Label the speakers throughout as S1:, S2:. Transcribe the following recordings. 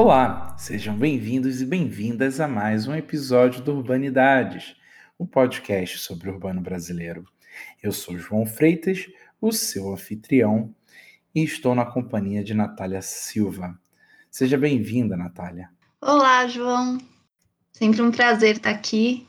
S1: Olá, sejam bem-vindos e bem-vindas a mais um episódio do Urbanidades, um podcast sobre o urbano brasileiro. Eu sou João Freitas, o seu anfitrião, e estou na companhia de Natália Silva. Seja bem-vinda, Natália.
S2: Olá, João. Sempre um prazer estar aqui.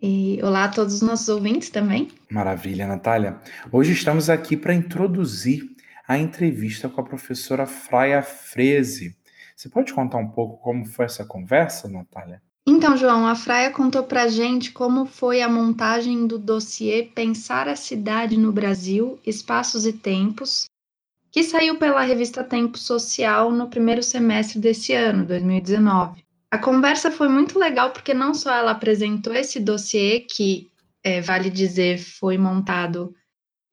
S2: E olá a todos os nossos ouvintes também.
S1: Maravilha, Natália. Hoje estamos aqui para introduzir a entrevista com a professora Fraia Freze você pode contar um pouco como foi essa conversa, Natália?
S2: Então, João, a Fraia contou pra gente como foi a montagem do dossiê Pensar a Cidade no Brasil, Espaços e Tempos, que saiu pela revista Tempo Social no primeiro semestre desse ano, 2019. A conversa foi muito legal porque não só ela apresentou esse dossiê, que, é, vale dizer, foi montado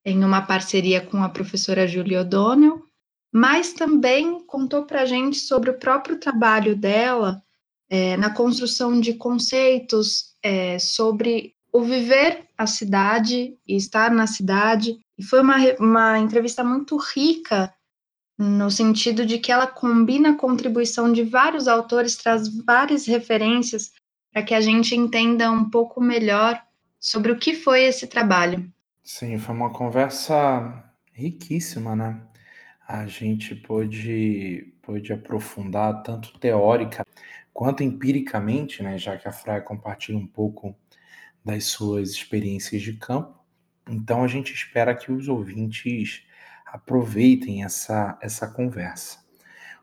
S2: em uma parceria com a professora Julia O'Donnell, mas também contou para a gente sobre o próprio trabalho dela é, na construção de conceitos é, sobre o viver a cidade e estar na cidade. E foi uma, uma entrevista muito rica, no sentido de que ela combina a contribuição de vários autores, traz várias referências para que a gente entenda um pouco melhor sobre o que foi esse trabalho.
S1: Sim, foi uma conversa riquíssima, né? A gente pôde, pôde aprofundar tanto teórica quanto empiricamente, né, já que a Fraia compartilha um pouco das suas experiências de campo. Então a gente espera que os ouvintes aproveitem essa, essa conversa.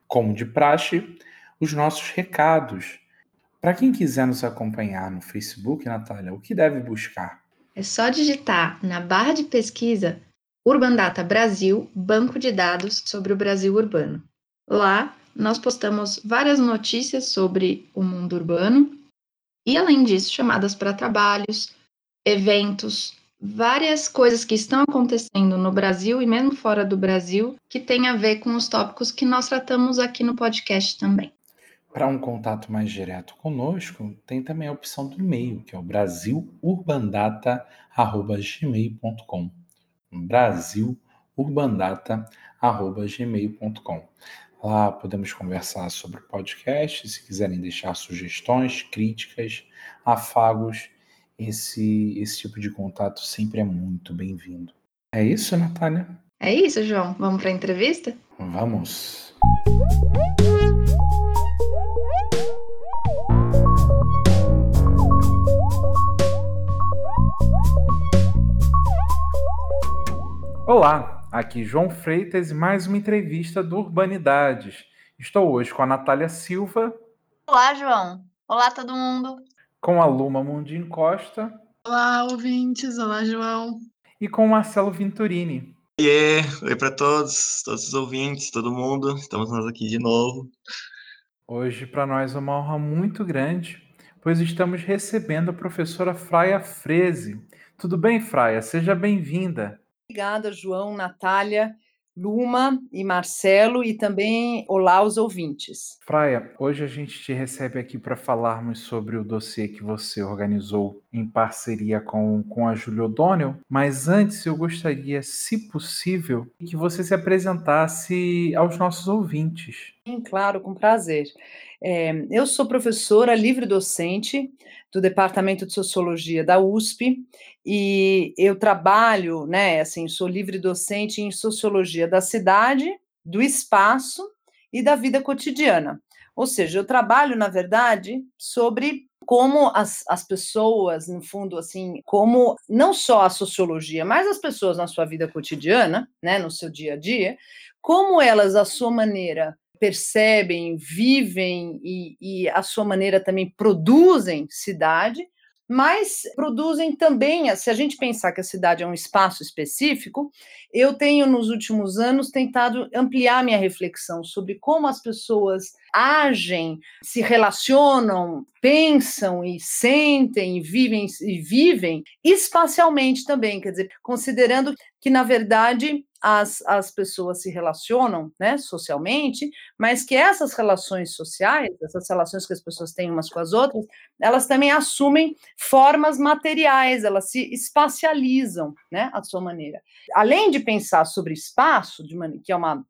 S1: Como de praxe, os nossos recados. Para quem quiser nos acompanhar no Facebook, Natália, o que deve buscar?
S2: É só digitar na barra de pesquisa Urban Data Brasil, banco de dados sobre o Brasil urbano. Lá, nós postamos várias notícias sobre o mundo urbano e, além disso, chamadas para trabalhos, eventos, várias coisas que estão acontecendo no Brasil e mesmo fora do Brasil que tem a ver com os tópicos que nós tratamos aqui no podcast também.
S1: Para um contato mais direto conosco, tem também a opção do e-mail, que é o brasilurbandata.gmail.com brasilurbandata.gmail.com. Lá podemos conversar sobre o podcast, se quiserem deixar sugestões, críticas, afagos, esse, esse tipo de contato sempre é muito bem-vindo. É isso, Natália?
S2: É isso, João. Vamos para a entrevista?
S1: Vamos. Olá, aqui João Freitas e mais uma entrevista do Urbanidades. Estou hoje com a Natália Silva.
S2: Olá, João. Olá, todo mundo.
S1: Com a Luma Mundim Costa.
S3: Olá, ouvintes. Olá, João.
S1: E com o Marcelo Vinturini.
S4: Oiê, oi para todos, todos os ouvintes, todo mundo. Estamos nós aqui de novo.
S1: Hoje, para nós, é uma honra muito grande, pois estamos recebendo a professora Fraia Freze. Tudo bem, Fraia? Seja bem-vinda.
S5: Obrigada, João, Natália, Luma e Marcelo, e também olá aos ouvintes.
S1: Fraia, hoje a gente te recebe aqui para falarmos sobre o dossiê que você organizou em parceria com, com a Julia O'Donnell, mas antes eu gostaria, se possível, que você se apresentasse aos nossos ouvintes.
S5: Sim, claro, com prazer. É, eu sou professora livre docente do Departamento de Sociologia da USP e eu trabalho, né, assim, sou livre docente em Sociologia da cidade, do espaço e da vida cotidiana. Ou seja, eu trabalho, na verdade, sobre como as, as pessoas, no fundo, assim, como não só a sociologia, mas as pessoas na sua vida cotidiana, né, no seu dia a dia, como elas, à sua maneira, percebem, vivem e, e a sua maneira também produzem cidade, mas produzem também, se a gente pensar que a cidade é um espaço específico, eu tenho nos últimos anos tentado ampliar minha reflexão sobre como as pessoas agem, se relacionam, pensam e sentem e vivem e vivem espacialmente também, quer dizer, considerando que na verdade as, as pessoas se relacionam né, socialmente, mas que essas relações sociais, essas relações que as pessoas têm umas com as outras, elas também assumem formas materiais, elas se espacializam né, à sua maneira. Além de pensar sobre espaço, de que é uma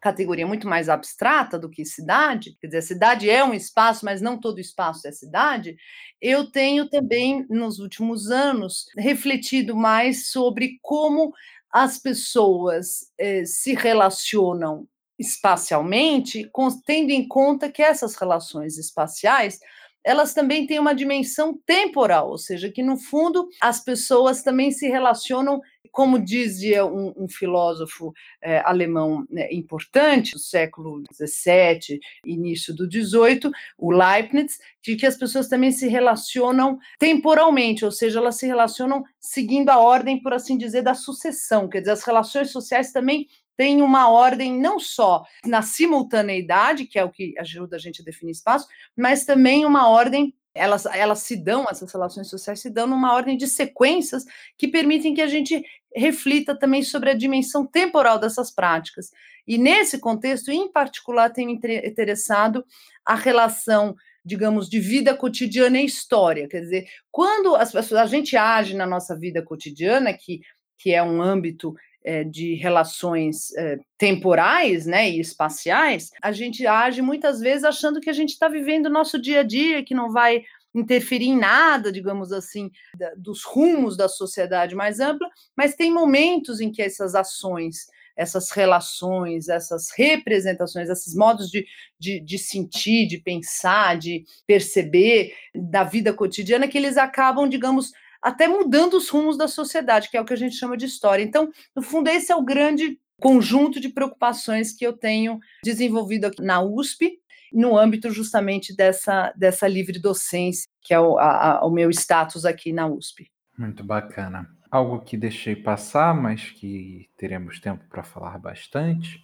S5: categoria muito mais abstrata do que cidade, quer dizer, cidade é um espaço, mas não todo espaço é cidade, eu tenho também, nos últimos anos, refletido mais sobre como as pessoas eh, se relacionam espacialmente, tendo em conta que essas relações espaciais elas também têm uma dimensão temporal, ou seja, que no fundo as pessoas também se relacionam, como dizia um, um filósofo eh, alemão né, importante do século XVII, início do XVIII, o Leibniz, de que as pessoas também se relacionam temporalmente, ou seja, elas se relacionam seguindo a ordem, por assim dizer, da sucessão, quer dizer, as relações sociais também tem uma ordem não só na simultaneidade, que é o que ajuda a gente a definir espaço, mas também uma ordem elas, elas se dão, essas relações sociais se dão numa ordem de sequências que permitem que a gente reflita também sobre a dimensão temporal dessas práticas. E nesse contexto, em particular, tem interessado a relação, digamos, de vida cotidiana e história. Quer dizer, quando as pessoas, a gente age na nossa vida cotidiana, que, que é um âmbito é, de relações é, temporais né, e espaciais, a gente age muitas vezes achando que a gente está vivendo o nosso dia a dia, que não vai interferir em nada, digamos assim, da, dos rumos da sociedade mais ampla, mas tem momentos em que essas ações, essas relações, essas representações, esses modos de, de, de, sentir, de pensar, de perceber da vida cotidiana, que eles acabam, digamos, até mudando os rumos da sociedade, que é o que a gente chama de história. Então, no fundo, esse é o grande conjunto de preocupações que eu tenho desenvolvido aqui na USP, no âmbito justamente dessa, dessa livre docência, que é o, a, o meu status aqui na USP.
S1: Muito bacana. Algo que deixei passar, mas que teremos tempo para falar bastante,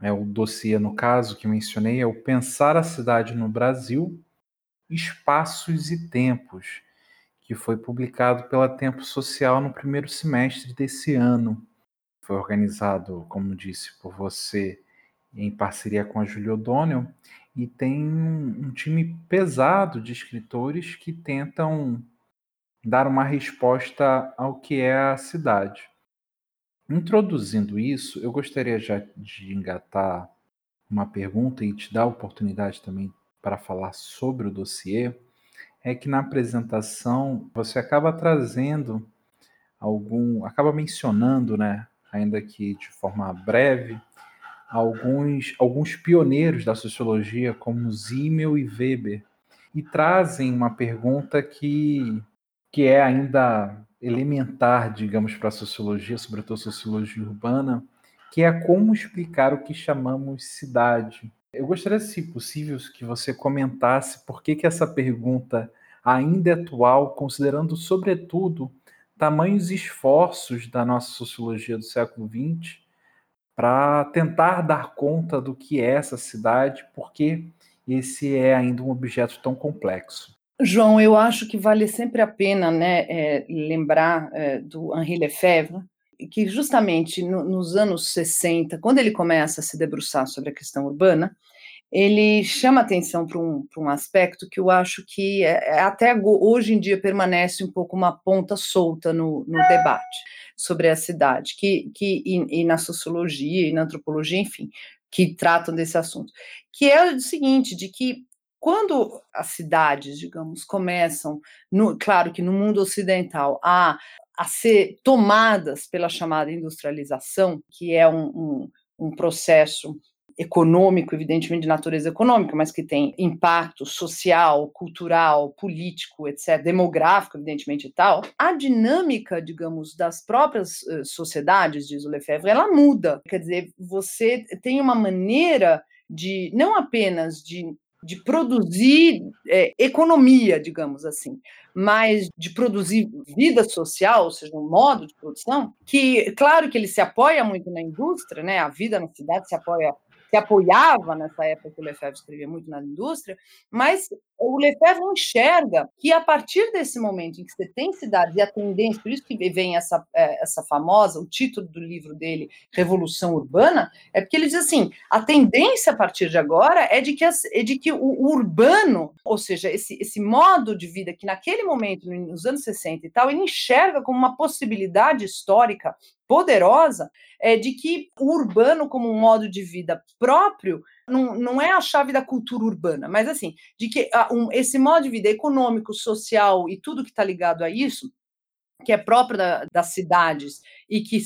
S1: é o dossiê, no caso, que mencionei, é o Pensar a Cidade no Brasil, Espaços e Tempos, que foi publicado pela Tempo Social no primeiro semestre desse ano. Foi organizado, como disse, por você em parceria com a Julia O'Donnell e tem um time pesado de escritores que tentam dar uma resposta ao que é a cidade. Introduzindo isso, eu gostaria já de engatar uma pergunta e te dar a oportunidade também para falar sobre o dossiê é que na apresentação você acaba trazendo algum, acaba mencionando, né, ainda que de forma breve, alguns, alguns pioneiros da sociologia como Zimmel e Weber e trazem uma pergunta que, que é ainda elementar, digamos, para a sociologia, sobretudo a sociologia urbana, que é como explicar o que chamamos cidade. Eu gostaria, se possível, que você comentasse por que, que essa pergunta ainda é atual, considerando, sobretudo, tamanhos esforços da nossa sociologia do século XX para tentar dar conta do que é essa cidade, porque esse é ainda um objeto tão complexo.
S5: João, eu acho que vale sempre a pena né, é, lembrar é, do Henri Lefebvre, que justamente no, nos anos 60, quando ele começa a se debruçar sobre a questão urbana, ele chama atenção para um, um aspecto que eu acho que é, é até hoje em dia permanece um pouco uma ponta solta no, no debate sobre a cidade, que, que e, e, na sociologia e na antropologia, enfim, que tratam desse assunto, que é o seguinte, de que quando as cidades, digamos, começam, no, claro que no mundo ocidental, a a ser tomadas pela chamada industrialização, que é um, um, um processo econômico, evidentemente de natureza econômica, mas que tem impacto social, cultural, político, etc., demográfico, evidentemente e tal, a dinâmica, digamos, das próprias uh, sociedades, diz o Lefebvre, ela muda. Quer dizer, você tem uma maneira de, não apenas de de produzir é, economia, digamos assim, mas de produzir vida social, ou seja, um modo de produção, que, claro que ele se apoia muito na indústria, né? A vida na cidade se apoia, se apoiava nessa época que o Lefebvre escrevia muito na indústria, mas o Lefebvre enxerga que a partir desse momento em que você tem cidades e a tendência, por isso que vem essa, é, essa famosa, o título do livro dele, Revolução Urbana, é porque ele diz assim, a tendência a partir de agora é de que, as, é de que o, o, urbano, ou seja, esse, esse modo de vida que naquele momento, nos anos 60 e tal, ele enxerga como uma possibilidade histórica poderosa é, de que o urbano, como um modo de vida próprio, não, não é a chave da cultura urbana, mas assim, de que um, esse modo de vida econômico, social e tudo que está ligado a isso, que é próprio da, das cidades e que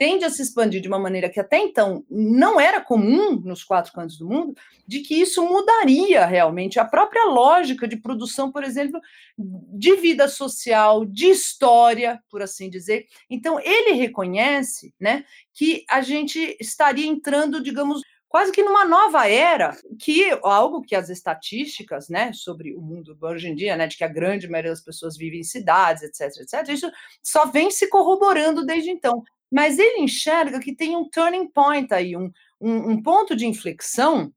S5: tende a se expandir de uma maneira que até então não era comum nos quatro cantos do mundo, de que isso mudaria realmente a própria lógica de produção, por exemplo, de vida social, de história, por assim dizer. Então, ele reconhece né, que a gente estaria entrando, digamos, quase que numa nova era, que algo que as estatísticas, né, sobre o mundo hoje em dia, né, de que a grande maioria das pessoas vive em cidades, etc, etc, isso só vem se corroborando desde então mas ele enxerga que tem um turning point aí, um, um, um ponto de inflexão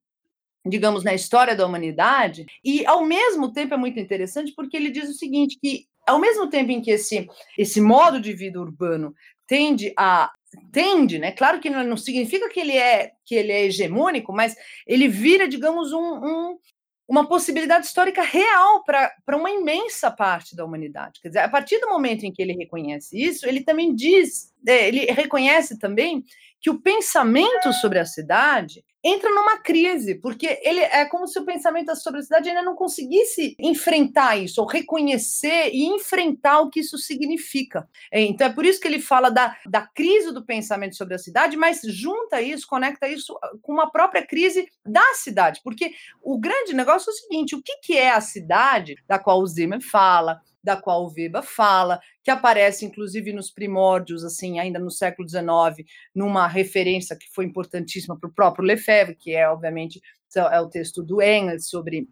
S5: digamos, na história da humanidade, e ao mesmo tempo é muito interessante porque ele diz o seguinte, que ao mesmo tempo em que esse, esse modo de vida urbano tende a tende, né? Claro que não, significa que ele é que ele é hegemônico, mas ele vira, digamos, um, um, uma possibilidade histórica real para uma imensa parte da humanidade. Quer dizer, a partir do momento em que ele reconhece isso, ele também diz, é, ele reconhece também que o pensamento sobre a cidade entra numa crise, porque ele é como se o pensamento sobre a cidade ainda não conseguisse enfrentar isso, ou reconhecer e enfrentar o que isso significa. Então é por isso que ele fala da, da crise do pensamento sobre a cidade, mas junta isso, conecta isso com uma própria crise da cidade, porque o grande negócio é o seguinte: o que, que é a cidade da qual o Zimmer fala? Da qual o Weber fala, que aparece inclusive nos primórdios, assim, ainda no século XIX, numa referência que foi importantíssima para o próprio Lefebvre, que é, obviamente, é o texto do Engels sobre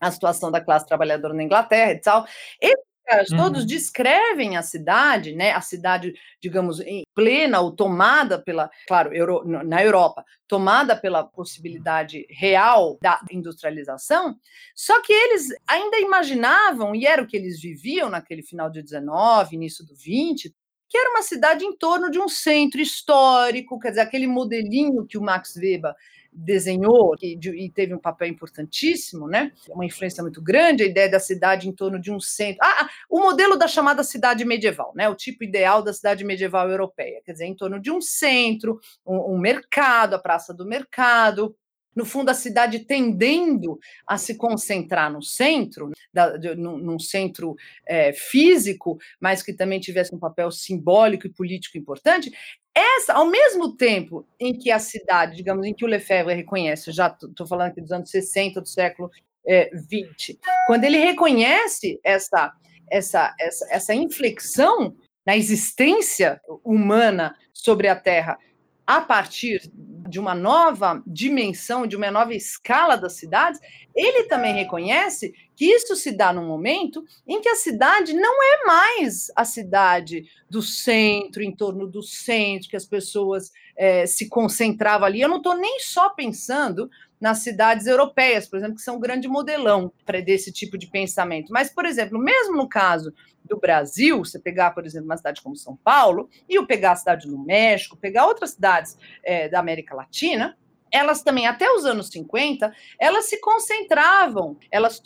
S5: a situação da classe trabalhadora na Inglaterra e tal. Esse caras uhum. todos descrevem a cidade, né? A cidade, digamos, em plena ou tomada pela, claro, Euro, na Europa, tomada pela possibilidade real da industrialização. Só que eles ainda imaginavam e era o que eles viviam naquele final de 19, início do 20, que era uma cidade em torno de um centro histórico, quer dizer, aquele modelinho que o Max Weber desenhou e, e, teve um papel importantíssimo, né? Uma influência muito grande, a ideia da cidade em torno de um centro. Ah, ah, o modelo da chamada cidade medieval, né? O tipo ideal da cidade medieval europeia, quer dizer, em torno de um centro, um, um mercado, a praça do mercado, no fundo, a cidade tendendo a se concentrar no centro, da, de, num, num, centro é, físico, mas que também tivesse um papel simbólico e político importante, essa, ao mesmo tempo em que a cidade, digamos, em que o Lefebvre reconhece, já estou falando aqui dos anos 60 do século é, 20, quando ele reconhece essa, essa, essa, essa inflexão na existência humana sobre a Terra a partir de uma nova dimensão, de uma nova escala das cidades, ele também reconhece que isso se dá num momento em que a cidade não é mais a cidade do centro, em torno do centro, que as pessoas é, se concentravam ali. Eu não estou nem só pensando nas cidades europeias, por exemplo, que são um grande modelão para desse tipo de pensamento. Mas, por exemplo, mesmo no caso do Brasil, você pegar, por exemplo, uma cidade como São Paulo, e o pegar a cidade do México, pegar outras cidades é, da América Latina, elas também, até os anos 50, elas se concentravam, elas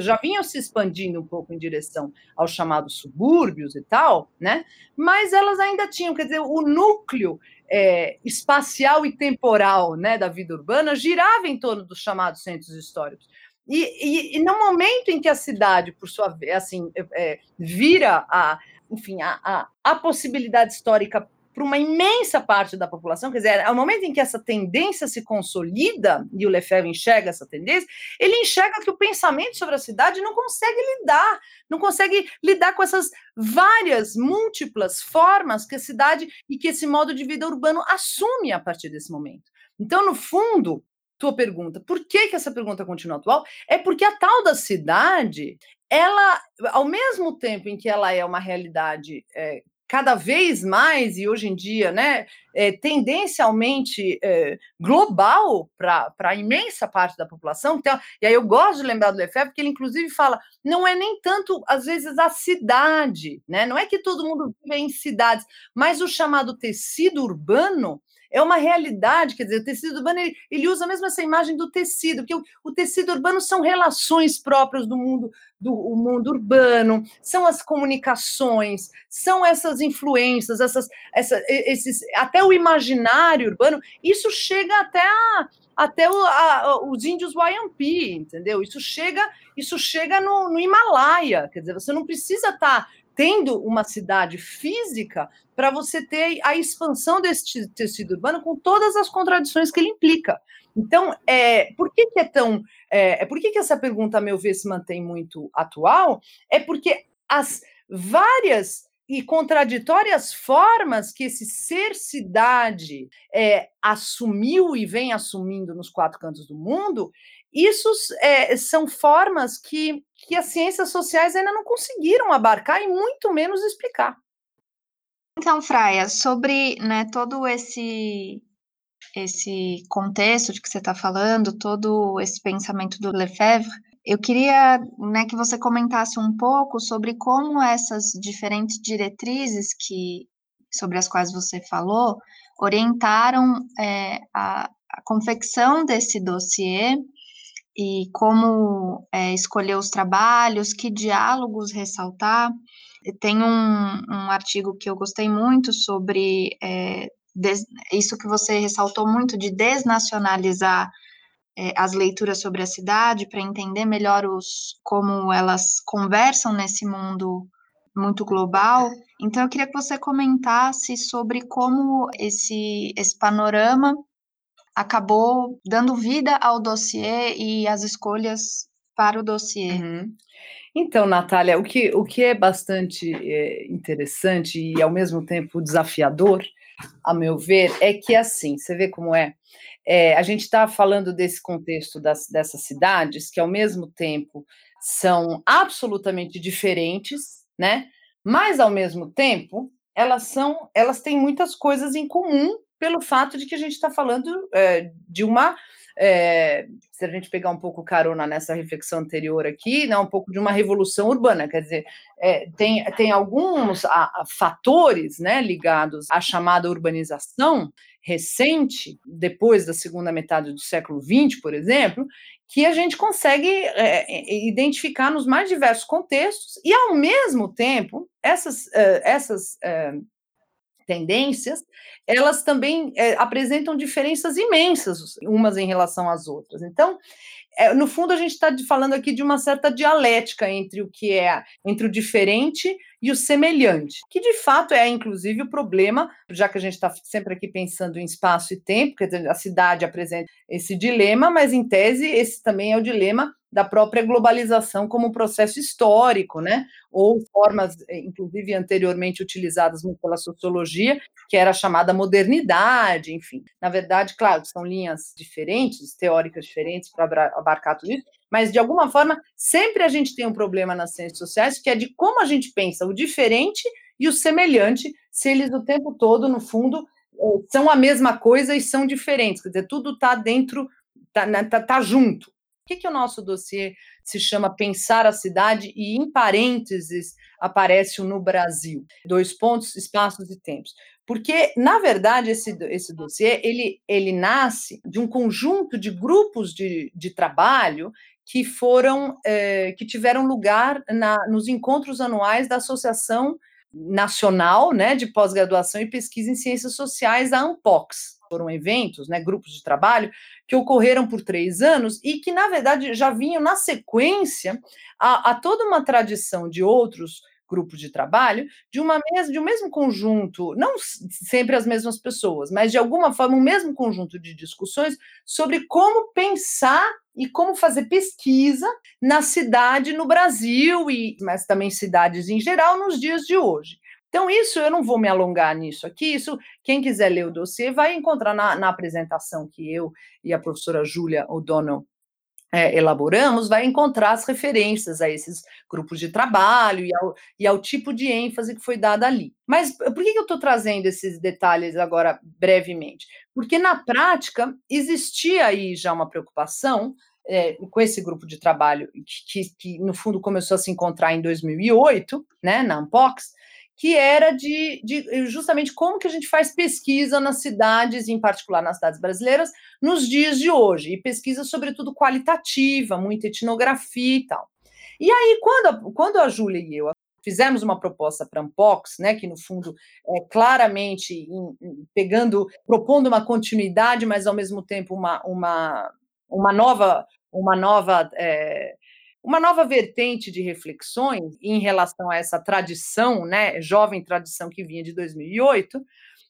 S5: já vinham se expandindo um pouco em direção aos chamados subúrbios e tal, né? Mas elas ainda tinham, quer dizer, o núcleo é, espacial e temporal né, da vida urbana girava em torno dos chamados centros históricos. E, e, e, no momento em que a cidade, por sua vez, assim, é, vira a, enfim, a, a, a possibilidade histórica para uma imensa parte da população, quer dizer, ao momento em que essa tendência se consolida, e o Lefebvre enxerga essa tendência, ele enxerga que o pensamento sobre a cidade não consegue lidar, não consegue lidar com essas várias, múltiplas formas que a cidade e que esse modo de vida urbano assume a partir desse momento. Então, no fundo, tua pergunta, por que, que essa pergunta continua atual? É porque a tal da cidade, ela, ao mesmo tempo em que ela é uma realidade é, cada vez mais, e hoje em dia, né, é, tendencialmente é, global para a imensa parte da população. Então, e aí eu gosto de lembrar do Lefebvre, porque ele inclusive fala, não é nem tanto, às vezes, a cidade, né? não é que todo mundo vive em cidades, mas o chamado tecido urbano é uma realidade, quer dizer, o tecido urbano ele, ele usa mesmo essa imagem do tecido, porque o, o, tecido urbano são relações próprias do mundo do mundo urbano, são as comunicações, são essas influências, essas, essa, esses, até o imaginário urbano, isso chega até a, até o, a, os índios Wayampi, entendeu? Isso chega, isso chega no, no Himalaia, quer dizer, você não precisa estar tá tendo uma cidade física para você ter a expansão desse tecido urbano com todas as contradições que ele implica. Então, é, por que, que é tão. É, é, por que, que essa pergunta, a meu ver, se mantém muito atual? É porque as várias e contraditórias formas que esse ser cidade é, assumiu e vem assumindo nos quatro cantos do mundo, isso é, são formas que, que as ciências sociais ainda não conseguiram abarcar e muito menos explicar.
S2: Então, Fraia, sobre né, todo esse esse contexto de que você está falando, todo esse pensamento do Lefebvre, eu queria né, que você comentasse um pouco sobre como essas diferentes diretrizes que sobre as quais você falou orientaram é, a, a, confecção desse dossiê e como é, escolher os trabalhos, que diálogos ressaltar. Tem um, um artigo que eu gostei muito sobre é, des, isso que você ressaltou muito de desnacionalizar é, as leituras sobre a cidade para entender melhor os como elas conversam nesse mundo muito global. Então eu queria que você comentasse sobre como esse esse panorama acabou dando vida ao dossiê e as escolhas para o dossiê.
S5: Uhum. Então, Natália, o que, o que é bastante é, interessante e ao mesmo tempo desafiador a meu ver, é que assim, você vê como é. é a gente está falando desse contexto das, dessas cidades que, ao mesmo tempo, são absolutamente diferentes, né? Mas, ao mesmo tempo, elas são, elas têm muitas coisas em comum pelo fato de que a gente está falando é, de uma é, se a gente pegar um pouco carona nessa reflexão anterior aqui, né, um pouco de uma revolução urbana, quer dizer, é, tem, tem alguns a, a, fatores né, ligados à chamada urbanização recente, depois da segunda metade do século XX, por exemplo, que a gente consegue é, identificar nos mais diversos contextos, e ao mesmo tempo, essas, essas tendências, elas também é, apresentam diferenças imensas umas em relação às outras. Então, é, no fundo, a gente está falando aqui de uma certa dialética entre o que é entre o diferente e o semelhante, que de fato é, inclusive, o problema, já que a gente está sempre aqui pensando em espaço e tempo, dizer, a cidade apresenta esse dilema, mas em tese, esse também é o dilema da própria globalização como um processo histórico, né? Ou formas, eh, inclusive anteriormente utilizadas pela sociologia, que era chamada modernidade, enfim. Na verdade, claro, são linhas diferentes, teóricas diferentes para abarcar tudo isso, mas de alguma forma sempre a gente tem um problema nas ciências sociais, que é de como a gente pensa o diferente e o semelhante, se eles o tempo todo, no fundo, eh, são a mesma coisa e são diferentes, quer dizer, tudo está dentro, está né, tá, tá junto. Por que, que o nosso dossiê se chama Pensar a Cidade e, em parênteses, aparece o no Brasil? Dois pontos, espaços e tempos. Porque, na verdade, esse, esse dossiê, ele, ele nasce de um conjunto de grupos de, de trabalho que foram, é, que tiveram lugar na, nos encontros anuais da Associação Nacional né, de Pós-Graduação e Pesquisa em Ciências Sociais, a ANPOX foram eventos, né, grupos de trabalho, que ocorreram por três anos e que, na verdade, já vinham na sequência a, a toda uma tradição de outros grupos de trabalho, de uma mes de um mesmo conjunto, não sempre as mesmas pessoas, mas de alguma forma um mesmo conjunto de discussões sobre como pensar e como fazer pesquisa na cidade no Brasil e mas também cidades em geral nos dias de hoje. Então, isso eu não vou me alongar nisso aqui. Isso, quem quiser ler o dossiê vai encontrar na, na apresentação que eu e a professora Júlia O'Donnell é, elaboramos, vai encontrar as referências a esses grupos de trabalho e ao, e ao, tipo de ênfase que foi dada ali. Mas por que eu estou trazendo esses detalhes agora brevemente? Porque na prática existia aí já uma preocupação é, com esse grupo de trabalho que, que, que, no fundo começou a se encontrar em 2008, né, na Ampox, que era de, de, justamente como que a gente faz pesquisa nas cidades, em particular nas cidades brasileiras, nos dias de hoje, e pesquisa, sobretudo, qualitativa, muita etnografia e tal. E aí, quando a, quando a Júlia e eu fizemos uma proposta para a Ampox, né, que no fundo é claramente em, em, pegando, propondo uma continuidade, mas ao mesmo tempo uma, uma, uma nova, uma nova é, uma nova vertente de reflexões em relação a essa tradição, né, jovem tradição que vinha de 2008,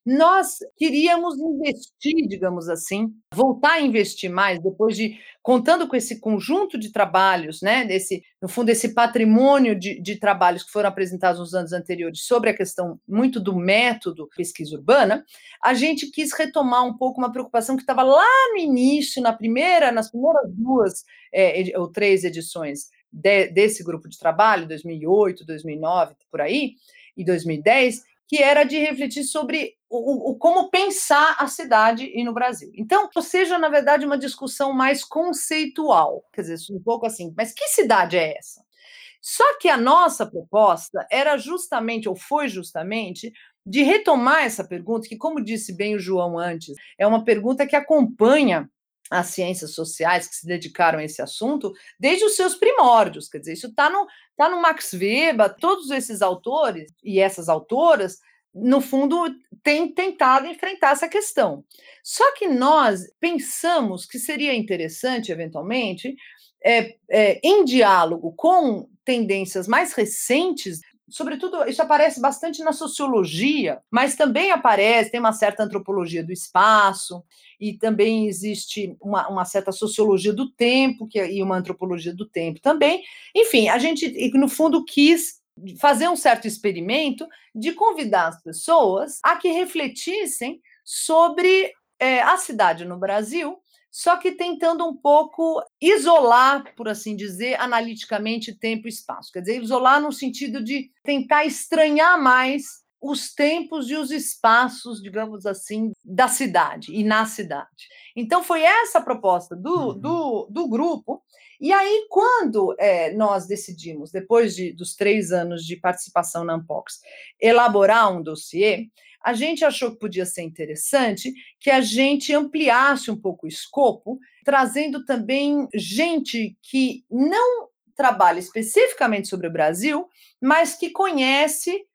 S5: nós queríamos investir, digamos assim, voltar a investir mais depois de contando com esse conjunto de trabalhos, né, desse, no fundo, esse patrimônio de, de trabalhos que foram apresentados nos anos anteriores sobre a questão muito do método pesquisa urbana, a gente quis retomar um pouco uma preocupação que estava lá no início, na primeira, nas primeiras duas é, ou três edições de, desse grupo de trabalho, 2008, 2009, por aí, e 2010, que era de refletir sobre o, o, como pensar a cidade e no Brasil. Então, ou seja, na verdade, uma discussão mais conceitual, quer dizer, um pouco assim, mas que cidade é essa? Só que a nossa proposta era justamente, ou foi justamente, de retomar essa pergunta, que, como disse bem o João antes, é uma pergunta que acompanha as ciências sociais que se dedicaram a esse assunto desde os seus primórdios. Quer dizer, isso está no, tá no Max Weber, todos esses autores e essas autoras, no fundo, têm tentado enfrentar essa questão. Só que nós pensamos que seria interessante, eventualmente, é, é, em diálogo com tendências mais recentes sobretudo, isso aparece bastante na sociologia, mas também aparece, tem uma certa antropologia do espaço, e também existe uma, uma certa sociologia do tempo, que, é, e uma antropologia do tempo também. Enfim, a gente, no fundo, quis fazer um certo experimento de convidar as pessoas a que refletissem sobre é, a cidade no Brasil só que tentando um pouco isolar, por assim dizer, analiticamente tempo e espaço. Quer dizer, isolar no sentido de tentar estranhar mais os tempos e os espaços, digamos assim, da cidade e na cidade. Então, foi essa a proposta do, uhum. do, do grupo. E aí, quando é, nós decidimos, depois de, dos três anos de participação na Ampox, elaborar um dossiê, a gente achou que podia ser interessante que a gente ampliasse um pouco o escopo, trazendo também gente que não trabalha especificamente sobre o Brasil, mas que conhece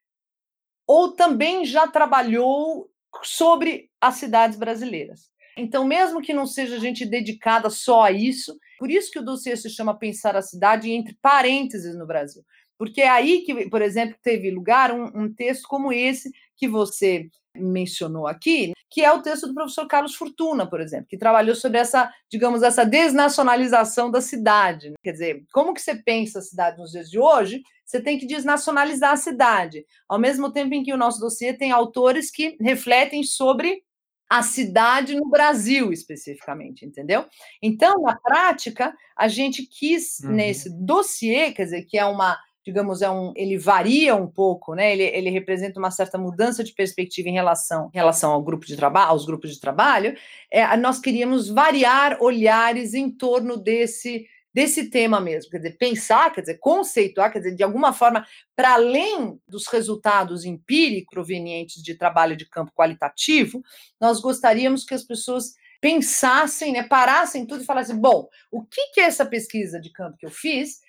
S5: ou também já trabalhou sobre as cidades brasileiras. Então, mesmo que não seja gente dedicada só a isso, por isso que o dossiê se chama Pensar a Cidade entre parênteses no Brasil. Porque é aí que, por exemplo, teve lugar um, um texto como esse, que você mencionou aqui, que é o texto do professor Carlos Fortuna, por exemplo, que trabalhou sobre essa, digamos, essa desnacionalização da cidade. Né? Quer dizer, como que você pensa a cidade nos dias de hoje? Você tem que desnacionalizar a cidade, ao mesmo tempo em que o nosso dossiê tem autores que refletem sobre a cidade no Brasil, especificamente, entendeu? Então, na prática, a gente quis, uhum. nesse dossiê, quer dizer, que é uma digamos, é um, ele varia um pouco, né? Ele, ele representa uma certa mudança de perspectiva em relação, em relação ao grupo de trabalho, aos grupos de trabalho. É, nós queríamos variar olhares em torno desse desse tema mesmo, quer dizer, pensar, quer dizer, conceituar, quer dizer, de alguma forma, para além dos resultados empíricos provenientes de trabalho de campo qualitativo, nós gostaríamos que as pessoas pensassem, né, parassem tudo e falassem, bom, o que, que é essa pesquisa de campo que eu fiz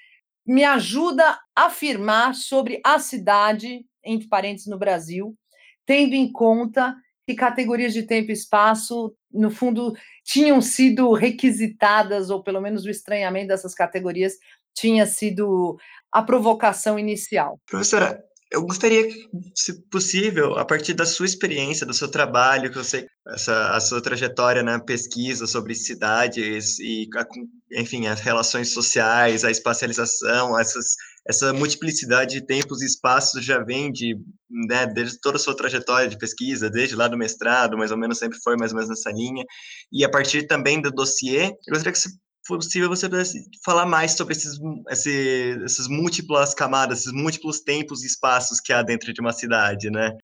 S5: me ajuda a afirmar sobre a cidade, entre parênteses, no Brasil, tendo em conta que categorias de tempo e espaço, no fundo, tinham sido requisitadas, ou pelo menos o estranhamento dessas categorias tinha sido a provocação inicial.
S4: Professora, eu gostaria, se possível, a partir da sua experiência, do seu trabalho, que eu sei, essa, a sua trajetória na pesquisa sobre cidades e, enfim, as relações sociais, a espacialização, essas, essa multiplicidade de tempos e espaços já vem de, né, desde toda a sua trajetória de pesquisa, desde lá do mestrado, mais ou menos sempre foi mais ou menos nessa linha, e a partir também do dossiê, eu gostaria que você possível você pudesse falar mais sobre esses, esse, essas múltiplas camadas, esses múltiplos tempos e espaços que há dentro de uma cidade, né?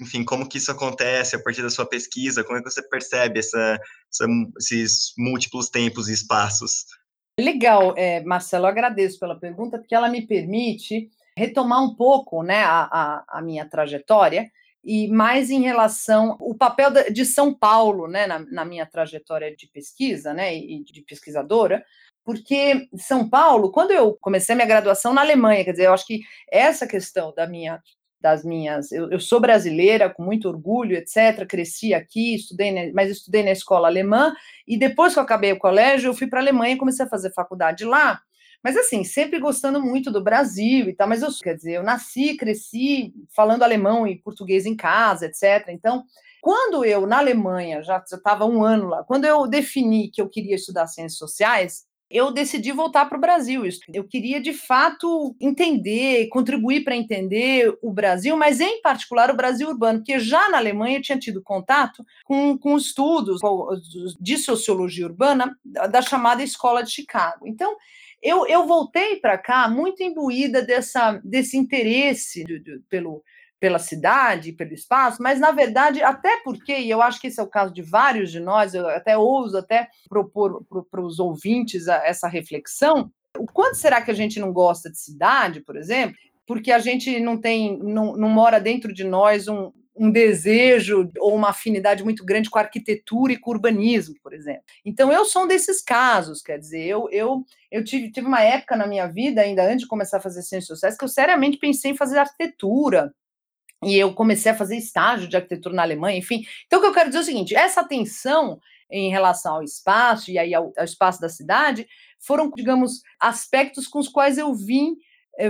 S4: Enfim, como que isso acontece a partir da sua pesquisa, como é que você percebe essa, essa esses múltiplos tempos e espaços?
S5: Legal, é, Marcelo, agradeço pela pergunta, porque ela me permite retomar um pouco né, a, a, a minha trajetória e mais em relação o papel de São Paulo, né, na, na, minha trajetória de pesquisa, né, e de pesquisadora, porque São Paulo, quando eu comecei minha graduação na Alemanha, quer dizer, eu acho que essa questão da minha das minhas, eu, eu sou brasileira com muito orgulho, etc. Cresci aqui, estudei, mas estudei na escola alemã e depois que eu acabei o colégio, eu fui para a Alemanha e comecei a fazer faculdade lá. Mas assim, sempre gostando muito do Brasil e tal, mas eu, quer dizer, eu nasci, cresci falando alemão e português em casa, etc. Então, quando eu, na Alemanha, já estava um ano lá, quando eu defini que eu queria estudar ciências sociais, eu decidi voltar para o Brasil. Eu queria, de fato, entender, contribuir para entender o Brasil, mas, em particular, o Brasil urbano, porque já na Alemanha eu tinha tido contato com, com estudos de sociologia urbana da chamada Escola de Chicago. Então, eu, eu voltei para cá muito imbuída dessa, desse interesse de, de, pelo, pela cidade, pelo espaço, mas na verdade, até porque, e eu acho que esse é o caso de vários de nós, eu até ouso até propor para os ouvintes essa reflexão, o quanto será que a gente não gosta de cidade, por exemplo, porque a gente não tem, não, não mora dentro de nós um, um desejo ou uma afinidade muito grande com arquitetura e com urbanismo, por exemplo. Então, eu sou um desses casos, quer dizer, eu, eu, eu tive, tive uma época na minha vida, ainda antes de começar a fazer ciências sociais, que eu seriamente pensei em fazer arquitetura, e eu comecei a fazer estágio de arquitetura na Alemanha, enfim. Então, o que eu quero dizer é o seguinte: essa atenção em relação ao espaço e aí ao, ao espaço da cidade foram, digamos, aspectos com os quais eu vim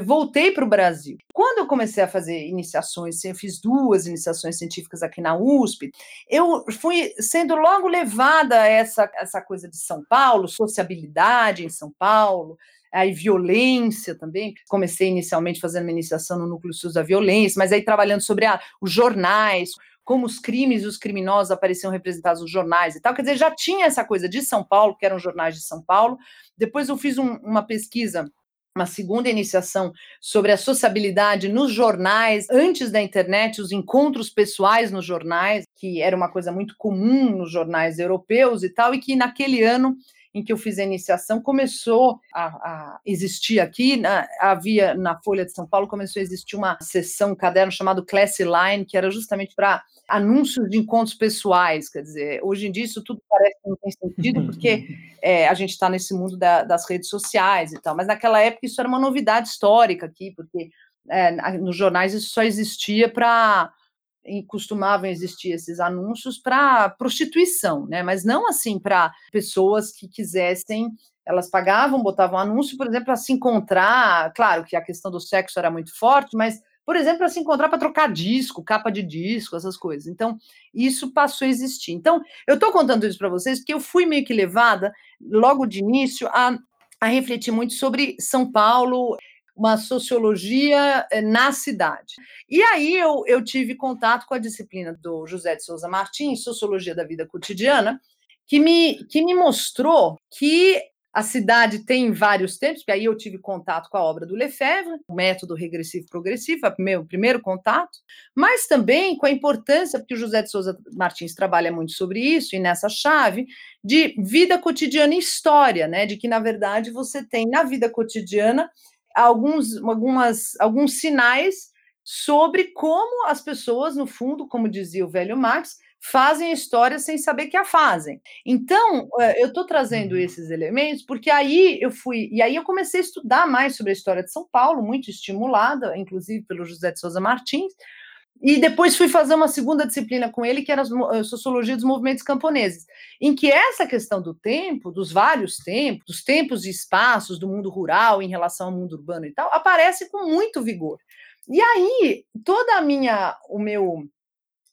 S5: voltei para o Brasil. Quando eu comecei a fazer iniciações, eu fiz duas iniciações científicas aqui na USP, eu fui sendo logo levada a essa, essa coisa de São Paulo, sociabilidade em São Paulo, aí violência também. Comecei inicialmente fazendo uma iniciação no núcleo SUS da violência, mas aí trabalhando sobre a, os jornais, como os crimes e os criminosos apareciam representados nos jornais e tal. Quer dizer, já tinha essa coisa de São Paulo, que eram jornais de São Paulo. Depois eu fiz um, uma pesquisa uma segunda iniciação sobre a sociabilidade nos jornais, antes da internet, os encontros pessoais nos jornais, que era uma coisa muito comum nos jornais europeus e tal, e que naquele ano em que eu fiz a iniciação começou a, a existir aqui, na, havia na Folha de São Paulo, começou a existir uma sessão, um caderno chamado Class Line, que era justamente para anúncios de encontros pessoais, quer dizer, hoje em dia isso tudo parece que não tem sentido, porque é, a gente está nesse mundo da, das redes sociais e tal, mas naquela época isso era uma novidade histórica aqui, porque é, nos jornais isso só existia para costumavam existir esses anúncios para prostituição, né? Mas não assim para pessoas que quisessem, elas pagavam, botavam anúncio, por exemplo, para se encontrar. Claro que a questão do sexo era muito forte, mas por exemplo, para se encontrar para trocar disco, capa de disco, essas coisas. Então, isso passou a existir. Então, eu estou contando isso para vocês porque eu fui meio que levada, logo de início, a, a refletir muito sobre São Paulo, uma sociologia eh, na cidade. E aí eu, eu tive contato com a disciplina do José de Souza Martins, Sociologia da Vida Cotidiana, que me, que me mostrou que a cidade tem vários tempos, porque aí eu tive contato com a obra do Lefebvre, o método regressivo progressivo, é meu primeiro contato, mas também com a importância, porque o José de Souza Martins trabalha muito sobre isso, e nessa chave, de vida cotidiana e história, né? De que, na verdade, você tem na vida cotidiana alguns, algumas, alguns sinais sobre como as pessoas, no fundo, como dizia o velho Marx, fazem história sem saber que a fazem. Então, eh, eu estou trazendo uhum. esses elementos porque aí eu fui, e aí eu comecei a estudar mais sobre a história de São Paulo, muito estimulada, inclusive pelo José de Souza Martins, e depois fui fazer uma segunda disciplina com ele, que era a Sociologia dos Movimentos Camponeses, em que essa questão do tempo, dos vários tempos, dos tempos e espaços do mundo rural em relação ao mundo urbano e tal, aparece com muito vigor. E aí, toda a minha, o meu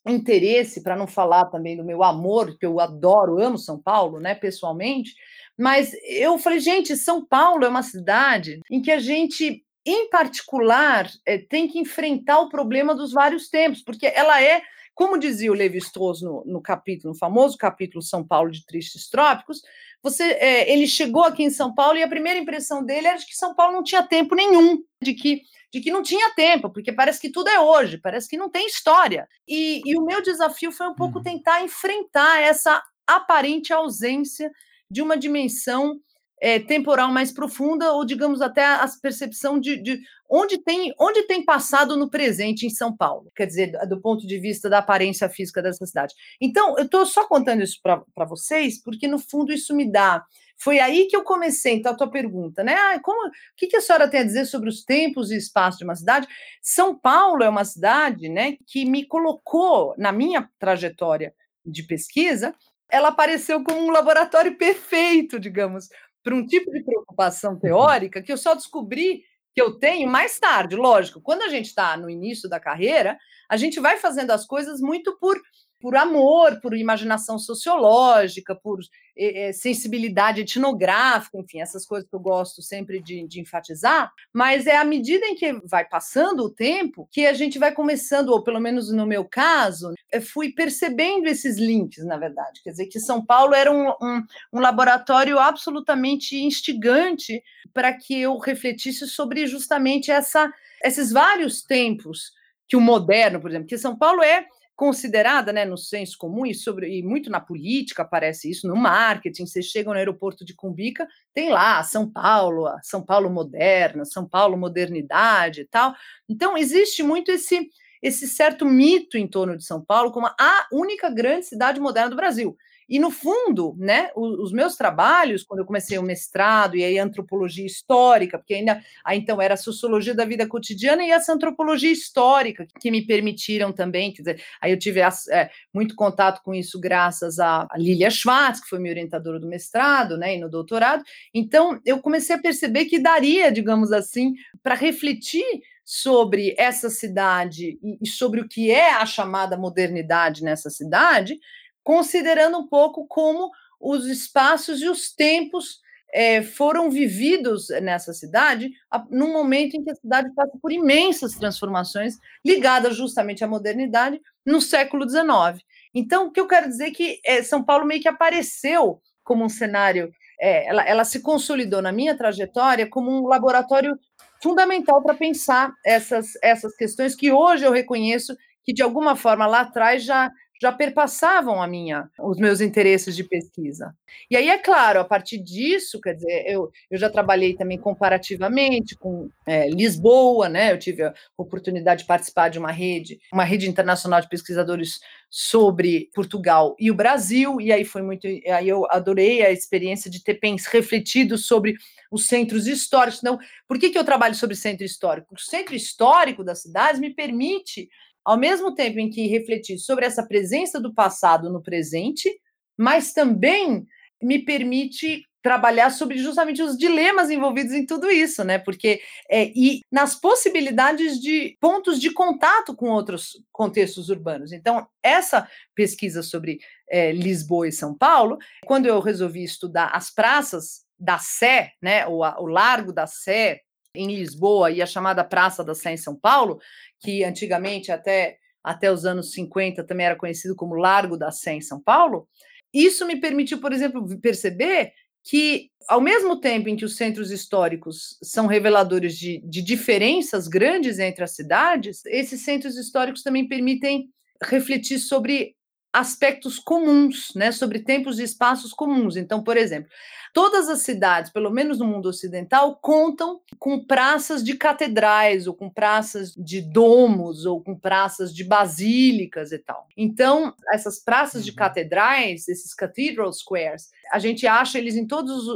S5: interesse, para não falar também do meu amor, que eu adoro, amo São Paulo, né, pessoalmente, mas eu falei, gente, São Paulo é uma cidade em que a gente, em particular, é, tem que enfrentar o problema dos vários tempos, porque ela é, como dizia o Levi-Strauss no, no, capítulo, no famoso capítulo São Paulo de Tristes Trópicos, você, é, ele chegou aqui em São Paulo e a primeira impressão dele era de que São Paulo não tinha tempo nenhum, de que de que não tinha tempo, porque parece que tudo é hoje, parece que não tem história. E, e o meu desafio foi um pouco uhum. tentar enfrentar essa aparente ausência de uma dimensão é, temporal mais profunda, ou digamos até a percepção de, de, onde, tem, onde tem passado no presente em São Paulo, quer dizer, do ponto de vista da aparência física dessa cidade. Então, eu estou só contando isso para vocês, porque no fundo isso me dá. Foi aí que eu comecei, então, a tua pergunta, né? Ah, como, o que, que a senhora tem a dizer sobre os tempos e espaços de uma cidade? São Paulo é uma cidade né, que me colocou na minha trajetória de pesquisa, ela apareceu como um laboratório perfeito, digamos, para um tipo de preocupação uhum. teórica que eu só descobri que eu tenho mais tarde. Lógico, quando a gente está no início da carreira, a gente vai fazendo as coisas muito por por amor, por imaginação sociológica, por é, sensibilidade etnográfica, enfim, essas coisas que eu gosto sempre de, de, enfatizar, mas é à medida em que vai passando o tempo que a gente vai começando, ou pelo menos no meu caso, fui percebendo esses links, na verdade. Quer dizer, que São Paulo era um, um, um laboratório absolutamente instigante para que eu refletisse sobre justamente essa, esses vários tempos que o moderno, por exemplo, que São Paulo é considerada, né, no senso comum e, sobre, e muito na política aparece isso, no marketing, vocês chegam no aeroporto de Cumbica, tem lá São Paulo, São Paulo moderna, São Paulo modernidade e tal. Então existe muito esse esse certo mito em torno de São Paulo como a única grande cidade moderna do Brasil. E, no fundo, né, os, meus trabalhos, quando eu comecei o mestrado, e aí antropologia histórica, porque ainda aí, então era a sociologia da vida cotidiana e essa antropologia histórica, que me permitiram também, quer dizer, aí eu tive é, muito contato com isso graças a, a Lilia Schwartz, que foi minha orientadora do mestrado né, e no doutorado. Então, eu comecei a perceber que daria, digamos assim, para refletir sobre essa cidade e sobre o que é a chamada modernidade nessa cidade, considerando um pouco como os espaços e os tempos é, foram vividos nessa cidade num momento em que a cidade passa por imensas transformações ligadas justamente à modernidade no século XIX. Então, o que eu quero dizer é que é, São Paulo meio que apareceu como um cenário, é, ela, ela se consolidou na minha trajetória como um laboratório fundamental para pensar essas, essas questões que hoje eu reconheço que, de alguma forma, lá atrás já já perpassavam a minha, os meus interesses de pesquisa. E aí, é claro, a partir disso, quer dizer, eu, eu já trabalhei também comparativamente com é, Lisboa, né? Eu tive a oportunidade de participar de uma rede, uma rede internacional de pesquisadores sobre Portugal e o Brasil, e aí foi muito, aí eu adorei a experiência de ter pensado, refletido sobre os centros históricos. Não, por que, que eu trabalho sobre centro histórico? O centro histórico das cidades me permite ao mesmo tempo em que refletir sobre essa presença do passado no presente, mas também me permite trabalhar sobre justamente os dilemas envolvidos em tudo isso, né? Porque é, e nas possibilidades de pontos de contato com outros contextos urbanos. Então, essa pesquisa sobre é, Lisboa e São Paulo, quando eu resolvi estudar as praças da Sé, né? O, o Largo da Sé em Lisboa e a chamada Praça da Sé em São Paulo, que antigamente, até, até os anos 50, também era conhecido como Largo da Sé em São Paulo, isso me permitiu, por exemplo, perceber que, ao mesmo tempo em que os centros históricos são reveladores de, de diferenças grandes entre as cidades, esses centros históricos também permitem refletir sobre aspectos comuns, né, sobre tempos e espaços comuns. Então, por exemplo, todas as cidades, pelo menos no mundo ocidental, contam com praças de catedrais, ou com praças de domos, ou com praças de basílicas e tal. Então, essas praças de uhum. catedrais, esses cathedral squares, a gente acha eles em, todos,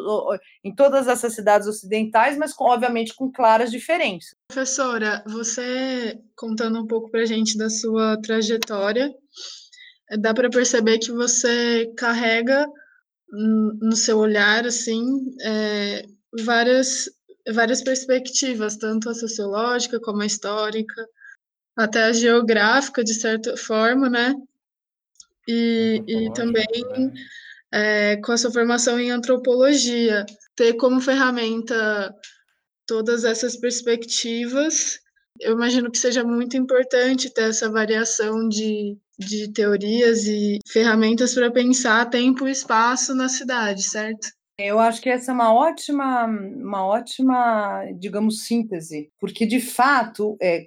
S5: em todas essas cidades ocidentais, mas com, obviamente com claras diferenças.
S3: Professora, você contando um pouco para a gente da sua trajetória, dá para perceber que você carrega no seu olhar assim é, várias várias perspectivas tanto a sociológica como a histórica até a geográfica de certa forma né e, e também né? é, com a sua formação em antropologia ter como ferramenta todas essas perspectivas eu imagino que seja muito importante ter essa variação de, de teorias e ferramentas para pensar tempo e espaço na cidade, certo?
S5: Eu acho que essa é uma ótima, uma ótima, digamos, síntese, porque de fato é,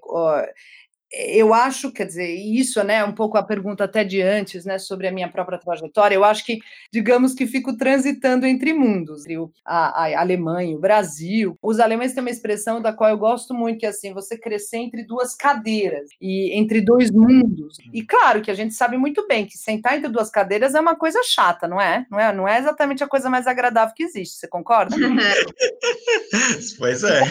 S5: eu acho, quer dizer, isso, né, um pouco a pergunta até de antes, né, sobre a minha própria trajetória, eu acho que, digamos que fico transitando entre mundos, a, a Alemanha o Brasil. Os alemães têm uma expressão da qual eu gosto muito, que é assim, você crescer entre duas cadeiras, e entre dois mundos. E claro que a gente sabe muito bem que sentar entre duas cadeiras é uma coisa chata, não é? Não é, não é exatamente a coisa mais agradável que existe, você concorda?
S4: pois é.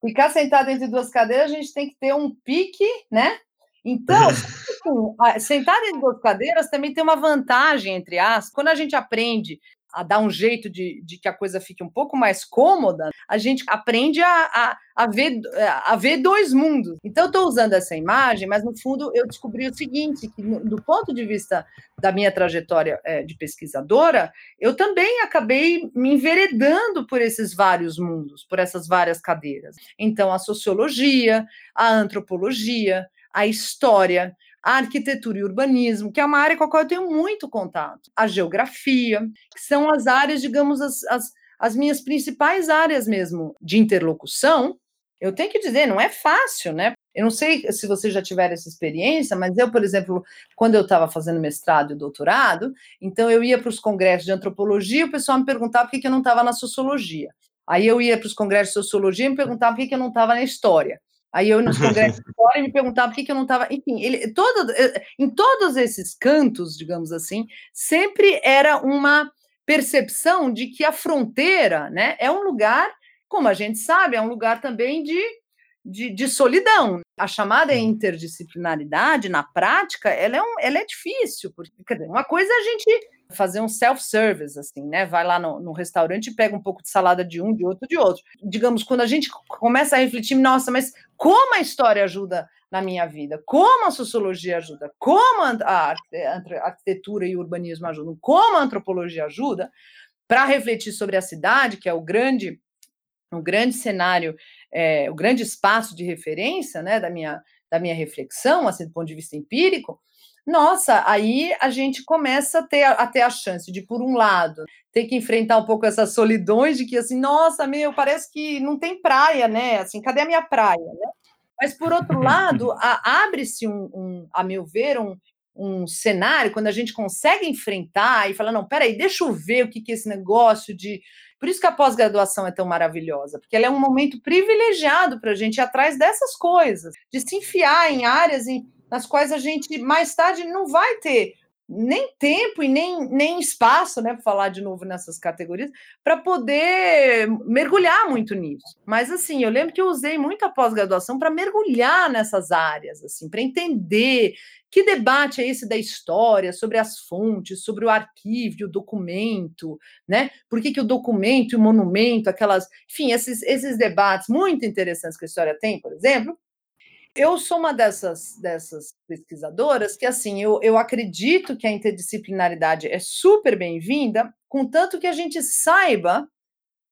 S5: Ficar sentado entre duas cadeiras, a gente tem que ter um pique, né? Então, sentar entre duas cadeiras também tem uma vantagem, entre aspas. Quando a gente aprende a dar um jeito de, de, que a coisa fique um pouco mais cômoda, a gente aprende a, a, a, ver, a ver dois mundos. Então, eu estou usando essa imagem, mas no fundo eu descobri o seguinte: que do ponto de vista da minha trajetória é, de pesquisadora, eu também acabei me enveredando por esses vários mundos, por essas várias cadeiras. Então, a sociologia, a antropologia, a história, a arquitetura e urbanismo, que é uma área com a qual eu tenho muito contato, a geografia, que são as áreas, digamos, as, as, as minhas principais áreas mesmo de interlocução. Eu tenho que dizer, não é fácil, né? Eu não sei se você já tiver essa experiência, mas eu, por exemplo, quando eu estava fazendo mestrado e doutorado, então eu ia para os congressos de antropologia, o pessoal me perguntava por que, que eu não estava na sociologia. Aí eu ia para os congressos de sociologia e me perguntava por que, que eu não estava na história. Aí eu nos congressos fora e me perguntava por que, que eu não estava. Enfim, ele, todo, eh, em todos esses cantos, digamos assim, sempre era uma percepção de que a fronteira né, é um lugar, como a gente sabe, é um lugar também de, de, de solidão. A chamada interdisciplinaridade, na prática, ela é, um, ela é difícil, porque dizer, uma coisa é a gente fazer um self-service, assim, né? Vai lá no, no, restaurante e pega um pouco de salada de um, de outro, de outro. Digamos, quando a gente começa a refletir, nossa, mas como a história ajuda na minha vida? Como a sociologia ajuda? Como a arquitetura e o urbanismo ajudam? Como a antropologia ajuda? Para refletir sobre a cidade, que é o grande, o grande cenário, é, o grande espaço de referência, né, da minha, da minha reflexão, assim, do ponto de vista empírico, nossa, aí a gente começa a ter, a ter a chance de, por um lado, ter que enfrentar um pouco essas solidões de que, assim, nossa, meu, parece que não tem praia, né? Assim, cadê a minha praia, né? Mas, por outro lado, abre-se, um, um, a meu ver, um, um cenário quando a gente consegue enfrentar e falar, não, peraí, deixa eu ver o que, que é esse negócio de... Por isso que a pós-graduação é tão maravilhosa, porque ela é um momento privilegiado para a gente ir atrás dessas coisas, de se enfiar em áreas em nas quais a gente mais tarde não vai ter nem tempo e nem, nem espaço, né, para falar de novo nessas categorias, para poder mergulhar muito nisso. Mas assim, eu lembro que eu usei muito a pós-graduação para mergulhar nessas áreas, assim, para entender que debate é esse da história, sobre as fontes, sobre o arquivo, o documento, né? Por que, que o documento e o monumento, aquelas, enfim, esses, esses debates muito interessantes que a história tem, por exemplo, eu sou uma dessas, dessas pesquisadoras que, assim, eu, eu acredito que a interdisciplinaridade é super bem-vinda, contanto que a gente saiba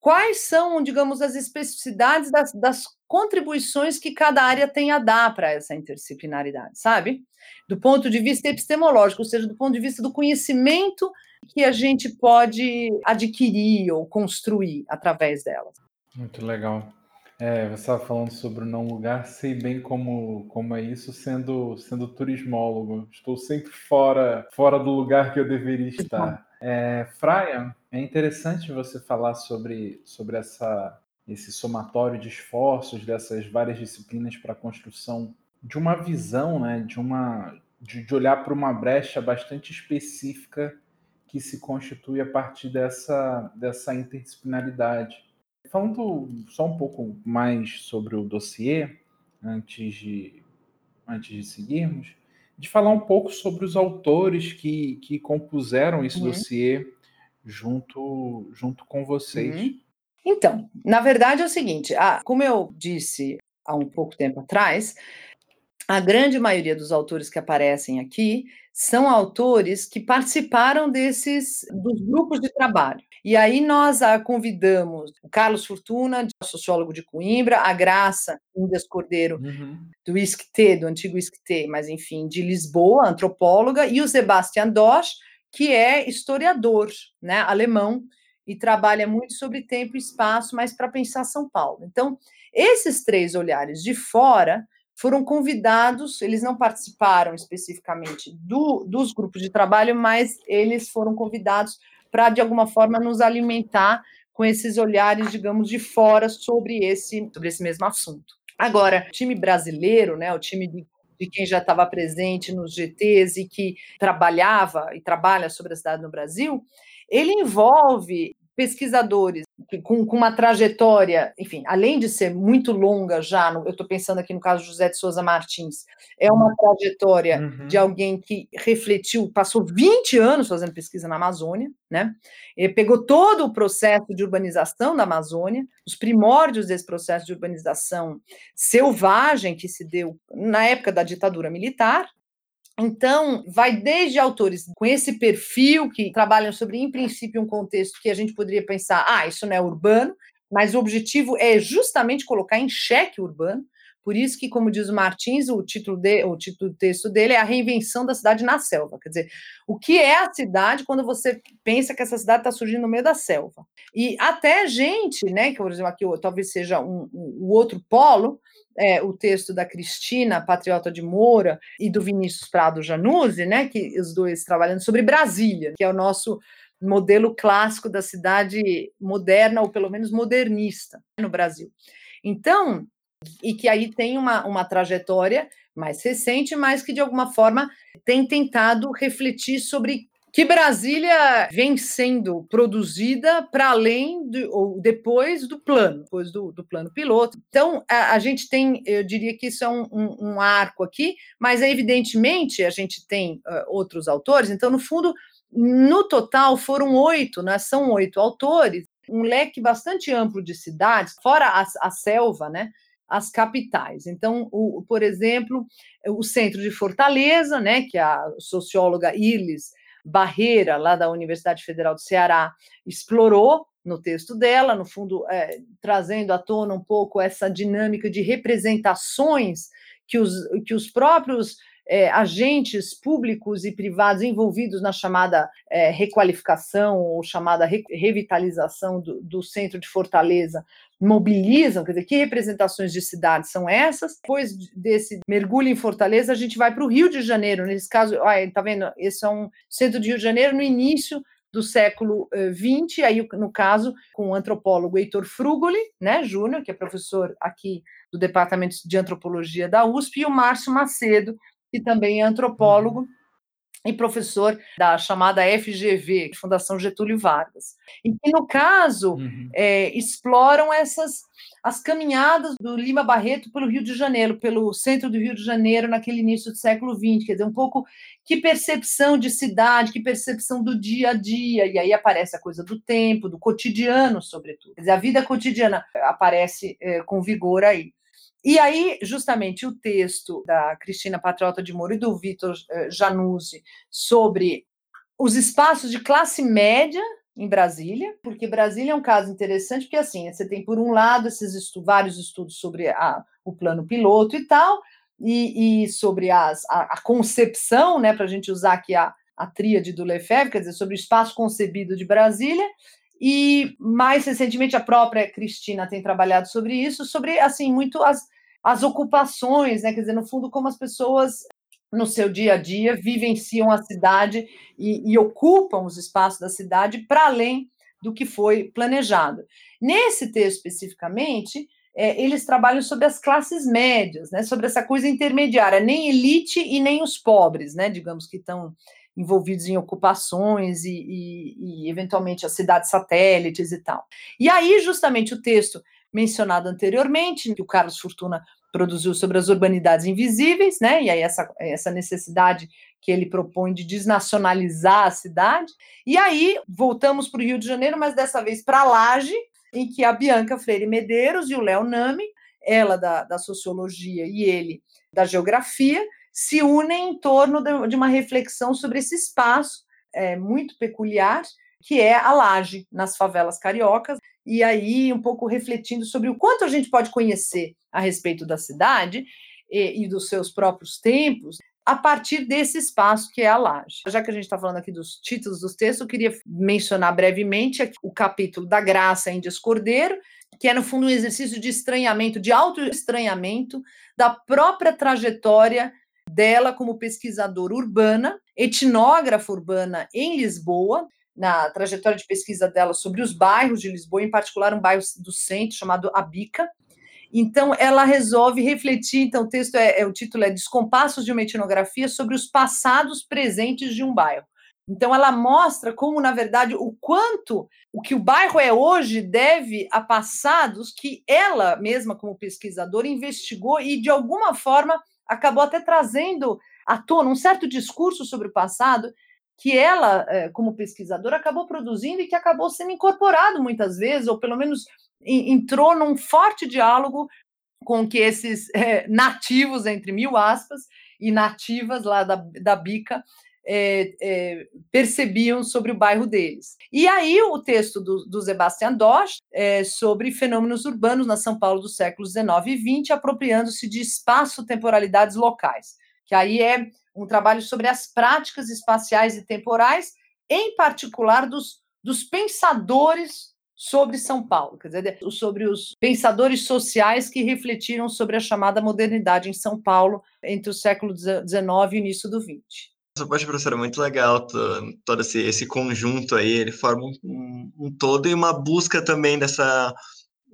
S5: quais são, digamos, as especificidades das, das contribuições que cada área tem a dar para essa interdisciplinaridade, sabe? Do ponto de vista epistemológico, ou seja, do ponto de vista do conhecimento que a gente pode adquirir ou construir através delas.
S1: Muito legal. É, você estava falando sobre o não lugar, sei bem como, como é isso sendo, sendo turismólogo. Estou sempre fora, fora do lugar que eu deveria estar. É, Fraia, é interessante você falar sobre, sobre essa, esse somatório de esforços dessas várias disciplinas para a construção de uma visão, né, de, uma, de, de olhar para uma brecha bastante específica que se constitui a partir dessa, dessa interdisciplinaridade. Falando só um pouco mais sobre o dossiê, antes de, antes de seguirmos, de falar um pouco sobre os autores que, que compuseram esse uhum. dossiê junto, junto com vocês. Uhum.
S5: Então, na verdade é o seguinte, ah, como eu disse há um pouco tempo atrás, a grande maioria dos autores que aparecem aqui são autores que participaram desses dos grupos de trabalho. E aí nós a convidamos o Carlos Fortuna, sociólogo de Coimbra, a Graça Indas Cordeiro, uhum. do ISCTE, do antigo ISCTE, mas enfim, de Lisboa, antropóloga, e o Sebastian Dosch, que é historiador, né, alemão, e trabalha muito sobre tempo e espaço, mas para pensar São Paulo. Então, esses três olhares de fora foram convidados, eles não participaram especificamente do, dos grupos de trabalho, mas eles foram convidados para, de alguma forma, nos alimentar com esses olhares, digamos, de fora sobre esse, sobre esse mesmo assunto. Agora, o time brasileiro, né, o time de, de quem já estava presente nos GTs e que trabalhava e trabalha sobre a cidade no Brasil, ele envolve pesquisadores com, com, uma trajetória, enfim, além de ser muito longa já, no, eu estou pensando aqui no caso de José de Souza Martins, é uma trajetória uhum. de alguém que refletiu, passou 20 anos fazendo pesquisa na Amazônia, né? Ele pegou todo o processo de urbanização da Amazônia, os primórdios desse processo de urbanização selvagem que se deu na época da ditadura militar, então, vai desde autores com esse perfil, que trabalham sobre, em princípio, um contexto que a gente poderia pensar, ah, isso não é urbano, mas o objetivo é justamente colocar em xeque o urbano. Por isso que, como diz o Martins, o título, de, o título do texto dele é a reinvenção da cidade na selva. Quer dizer, o que é a cidade quando você pensa que essa cidade está surgindo no meio da selva? E até gente, né, que por exemplo aqui talvez seja um, um, um outro polo, é, o texto da Cristina, Patriota de Moura, e do Vinícius Prado Januzzi, né, que os dois trabalhando sobre Brasília, que é o nosso modelo clássico da cidade moderna, ou pelo menos modernista, no Brasil. Então, e que aí tem uma, uma trajetória mais recente, mas que de alguma forma tem tentado refletir sobre que Brasília vem sendo produzida para além de, ou depois do plano, depois do, do plano piloto. Então, a, a, gente tem, eu diria que isso é um, um, um arco aqui, mas evidentemente a gente tem uh, outros autores, então, no fundo, no total foram oito, né? são oito autores, um leque bastante amplo de cidades, fora a, a selva, né? as capitais. Então, o, por exemplo, o centro de Fortaleza, né, que a socióloga Iris Barreira, lá da Universidade Federal do Ceará, explorou no texto dela, no fundo, é, trazendo à tona um pouco essa dinâmica de representações que os, que os próprios é, agentes públicos e privados envolvidos na chamada é, requalificação ou chamada re, revitalização do, do, centro de Fortaleza mobilizam, quer dizer, que representações de cidades são essas? Depois desse mergulho em Fortaleza, a gente vai para o Rio de Janeiro, nesse caso, olha, tá vendo? Esse é um centro de Rio de Janeiro no início do século XX, aí no caso com o antropólogo Heitor Frugoli, né, Júnior, que é professor aqui do Departamento de Antropologia da USP, e o Márcio Macedo, que também é antropólogo. E professor da chamada FGV, Fundação Getúlio Vargas. E que, no caso, uhum. é, exploram essas as caminhadas do Lima Barreto pelo Rio de Janeiro, pelo centro do Rio de Janeiro, naquele início do século XX, quer dizer, um pouco que percepção de cidade, que percepção do dia a dia, e aí aparece a coisa do tempo, do cotidiano, sobretudo. Quer dizer, a vida cotidiana aparece é, com vigor aí. E aí, justamente, o texto da Cristina Patriota de Moura e do Vitor eh, Januzzi sobre os espaços de classe média em Brasília, porque Brasília é um caso interessante, porque assim, você tem, por um lado, esses vários estudos sobre a, o plano piloto e tal, e, e sobre as, a, a, concepção, né, para a gente usar aqui a, a tríade do Lefebvre, quer dizer, sobre o espaço concebido de Brasília, e mais recentemente a própria Cristina tem trabalhado sobre isso, sobre assim muito as, as ocupações, né? Quer dizer, no fundo, como as pessoas no seu dia a dia vivenciam a cidade e, e ocupam os espaços da cidade para além do que foi planejado. Nesse texto especificamente, é, eles trabalham sobre as classes médias, né, sobre essa coisa intermediária, nem elite e nem os pobres, né, digamos que estão envolvidos em ocupações e, e, e, eventualmente as cidades satélites e tal. E aí, justamente, o texto mencionado anteriormente, que o Carlos Fortuna produziu sobre as urbanidades invisíveis, né? E aí essa, essa necessidade que ele propõe de desnacionalizar a cidade. E aí voltamos para o Rio de Janeiro, mas dessa vez para Laje, em que a Bianca Freire Medeiros e o Léo Nami, ela da, da sociologia e ele da geografia, se unem em torno de, de uma reflexão sobre esse espaço é, muito peculiar que é a laje nas favelas cariocas, e aí um pouco refletindo sobre o quanto a gente pode conhecer a respeito da cidade e, e dos seus próprios tempos a partir desse espaço que é a laje. Já que a gente está falando aqui dos títulos dos textos, eu queria mencionar brevemente o capítulo da Graça Índias Cordeiro, que é, no fundo, um exercício de estranhamento, de auto-estranhamento da própria trajetória dela como pesquisadora urbana, etnógrafa urbana em Lisboa, na trajetória de pesquisa dela sobre os bairros de Lisboa, em particular um bairro do centro chamado Abica. Então, ela resolve refletir. Então, o texto é, é o título é Descompassos de uma etnografia sobre os passados presentes de um bairro. Então, ela mostra como, na verdade, o quanto o que o bairro é hoje deve a passados que ela mesma, como pesquisadora, investigou e, de alguma forma, acabou até trazendo à tona um certo discurso sobre o passado que ela, eh, como pesquisadora, acabou produzindo e que acabou sendo incorporado muitas vezes, ou pelo menos entrou num forte diálogo com que esses é, nativos, entre mil aspas, e nativas lá da, da Bica, é, é, percebiam sobre o bairro deles. E aí o texto do, do Sebastian Dosch sobre fenômenos urbanos na São Paulo dos séculos XIX e XX, apropriando-se de espaço-temporalidades locais, que aí é um trabalho sobre as práticas espaciais e temporais, em particular dos, dos pensadores sobre São Paulo, quer dizer, sobre os pensadores sociais que refletiram sobre a chamada modernidade em São Paulo entre o século XIX e o início do XX.
S4: Poxa, professora, muito legal todo esse, esse conjunto aí, ele forma um, um todo e uma busca também dessa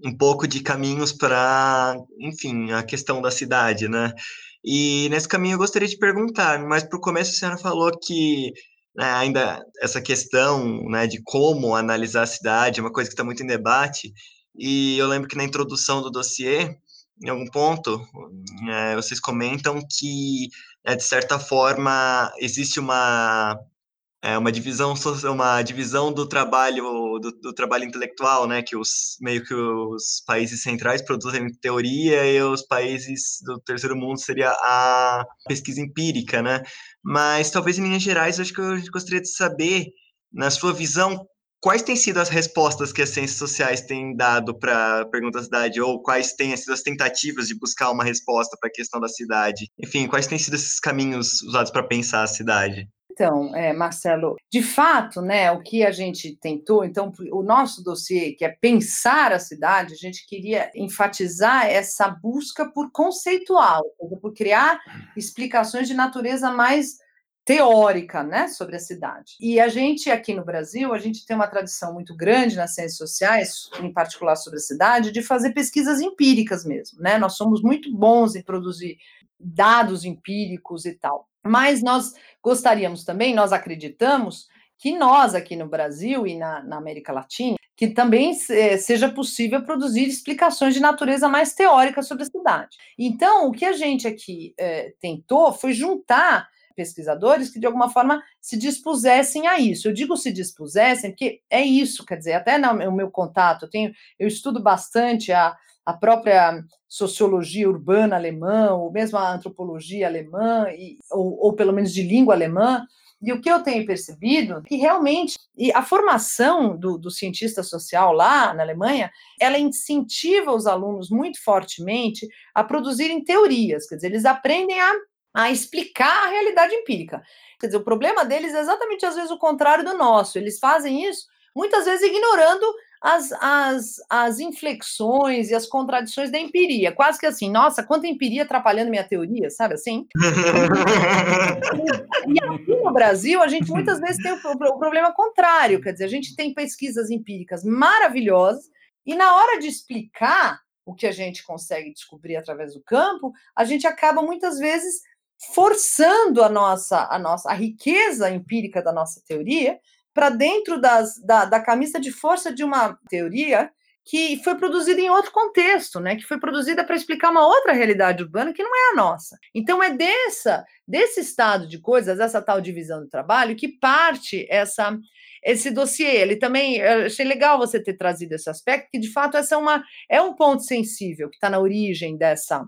S4: um pouco de caminhos para, enfim, a questão da cidade, né? E nesse caminho eu gostaria de perguntar, mas para o começo a senhora falou que né, ainda essa questão né, de como analisar a cidade é uma coisa que está muito em debate, e eu lembro que na introdução do dossiê, em algum ponto, é, vocês comentam que é, de certa forma, existe uma, é, uma divisão uma divisão do trabalho do, do, trabalho intelectual, né, que os meio que os países centrais produzem teoria e os países do terceiro mundo seria a pesquisa empírica, né? Mas talvez em linhas gerais, acho que eu gostaria de saber, na sua visão, quais têm sido as respostas que as ciências sociais têm dado para pergunta da cidade, ou quais têm sido as tentativas de buscar uma resposta para a questão da cidade? Enfim, quais têm sido esses caminhos usados para pensar a cidade?
S5: Então, é, Marcelo, de fato, né, o que a gente tentou, então, o nosso dossiê, que é pensar a cidade, a gente queria enfatizar essa busca por conceitual, por criar explicações de natureza mais teórica, né, sobre a cidade. E a gente aqui no Brasil, a gente tem uma tradição muito grande nas ciências sociais, em particular sobre a cidade, de fazer pesquisas empíricas mesmo, né? Nós somos muito bons em produzir dados empíricos e tal. Mas nós gostaríamos também, nós acreditamos que nós aqui no Brasil e na, na América Latina, que também eh, seja possível produzir explicações de natureza mais teórica sobre a cidade. Então, o que a gente aqui eh, tentou foi juntar pesquisadores que de alguma forma se dispusessem a isso. Eu digo se dispusessem porque é isso, quer dizer, até no meu contato, eu tenho, eu estudo bastante a, a própria sociologia urbana alemã, ou mesmo a antropologia alemã, e, ou, ou pelo menos de língua alemã, e o que eu tenho percebido é que realmente a formação do, do, cientista social lá na Alemanha, ela incentiva os alunos muito fortemente a produzirem teorias, quer dizer, eles aprendem a a explicar a realidade empírica. Quer dizer, o problema deles é exatamente às vezes o contrário do nosso. Eles fazem isso muitas vezes ignorando as, as, as inflexões e as contradições da empiria. Quase que assim, nossa, quanta empiria atrapalhando minha teoria, sabe assim? e aqui no Brasil, a gente muitas vezes tem o, o problema contrário, quer dizer, a gente tem pesquisas empíricas maravilhosas e na hora de explicar o que a gente consegue descobrir através do campo, a gente acaba muitas vezes forçando a nossa, a nossa a riqueza empírica da nossa teoria para dentro das, da, da camisa de força de uma teoria que foi produzida em outro contexto, né? Que foi produzida para explicar uma outra realidade urbana que não é a nossa. Então é dessa desse estado de coisas, essa tal divisão do trabalho, que parte essa esse dossiê. Ele também achei legal você ter trazido esse aspecto, que de fato essa é uma é um ponto sensível que está na origem dessa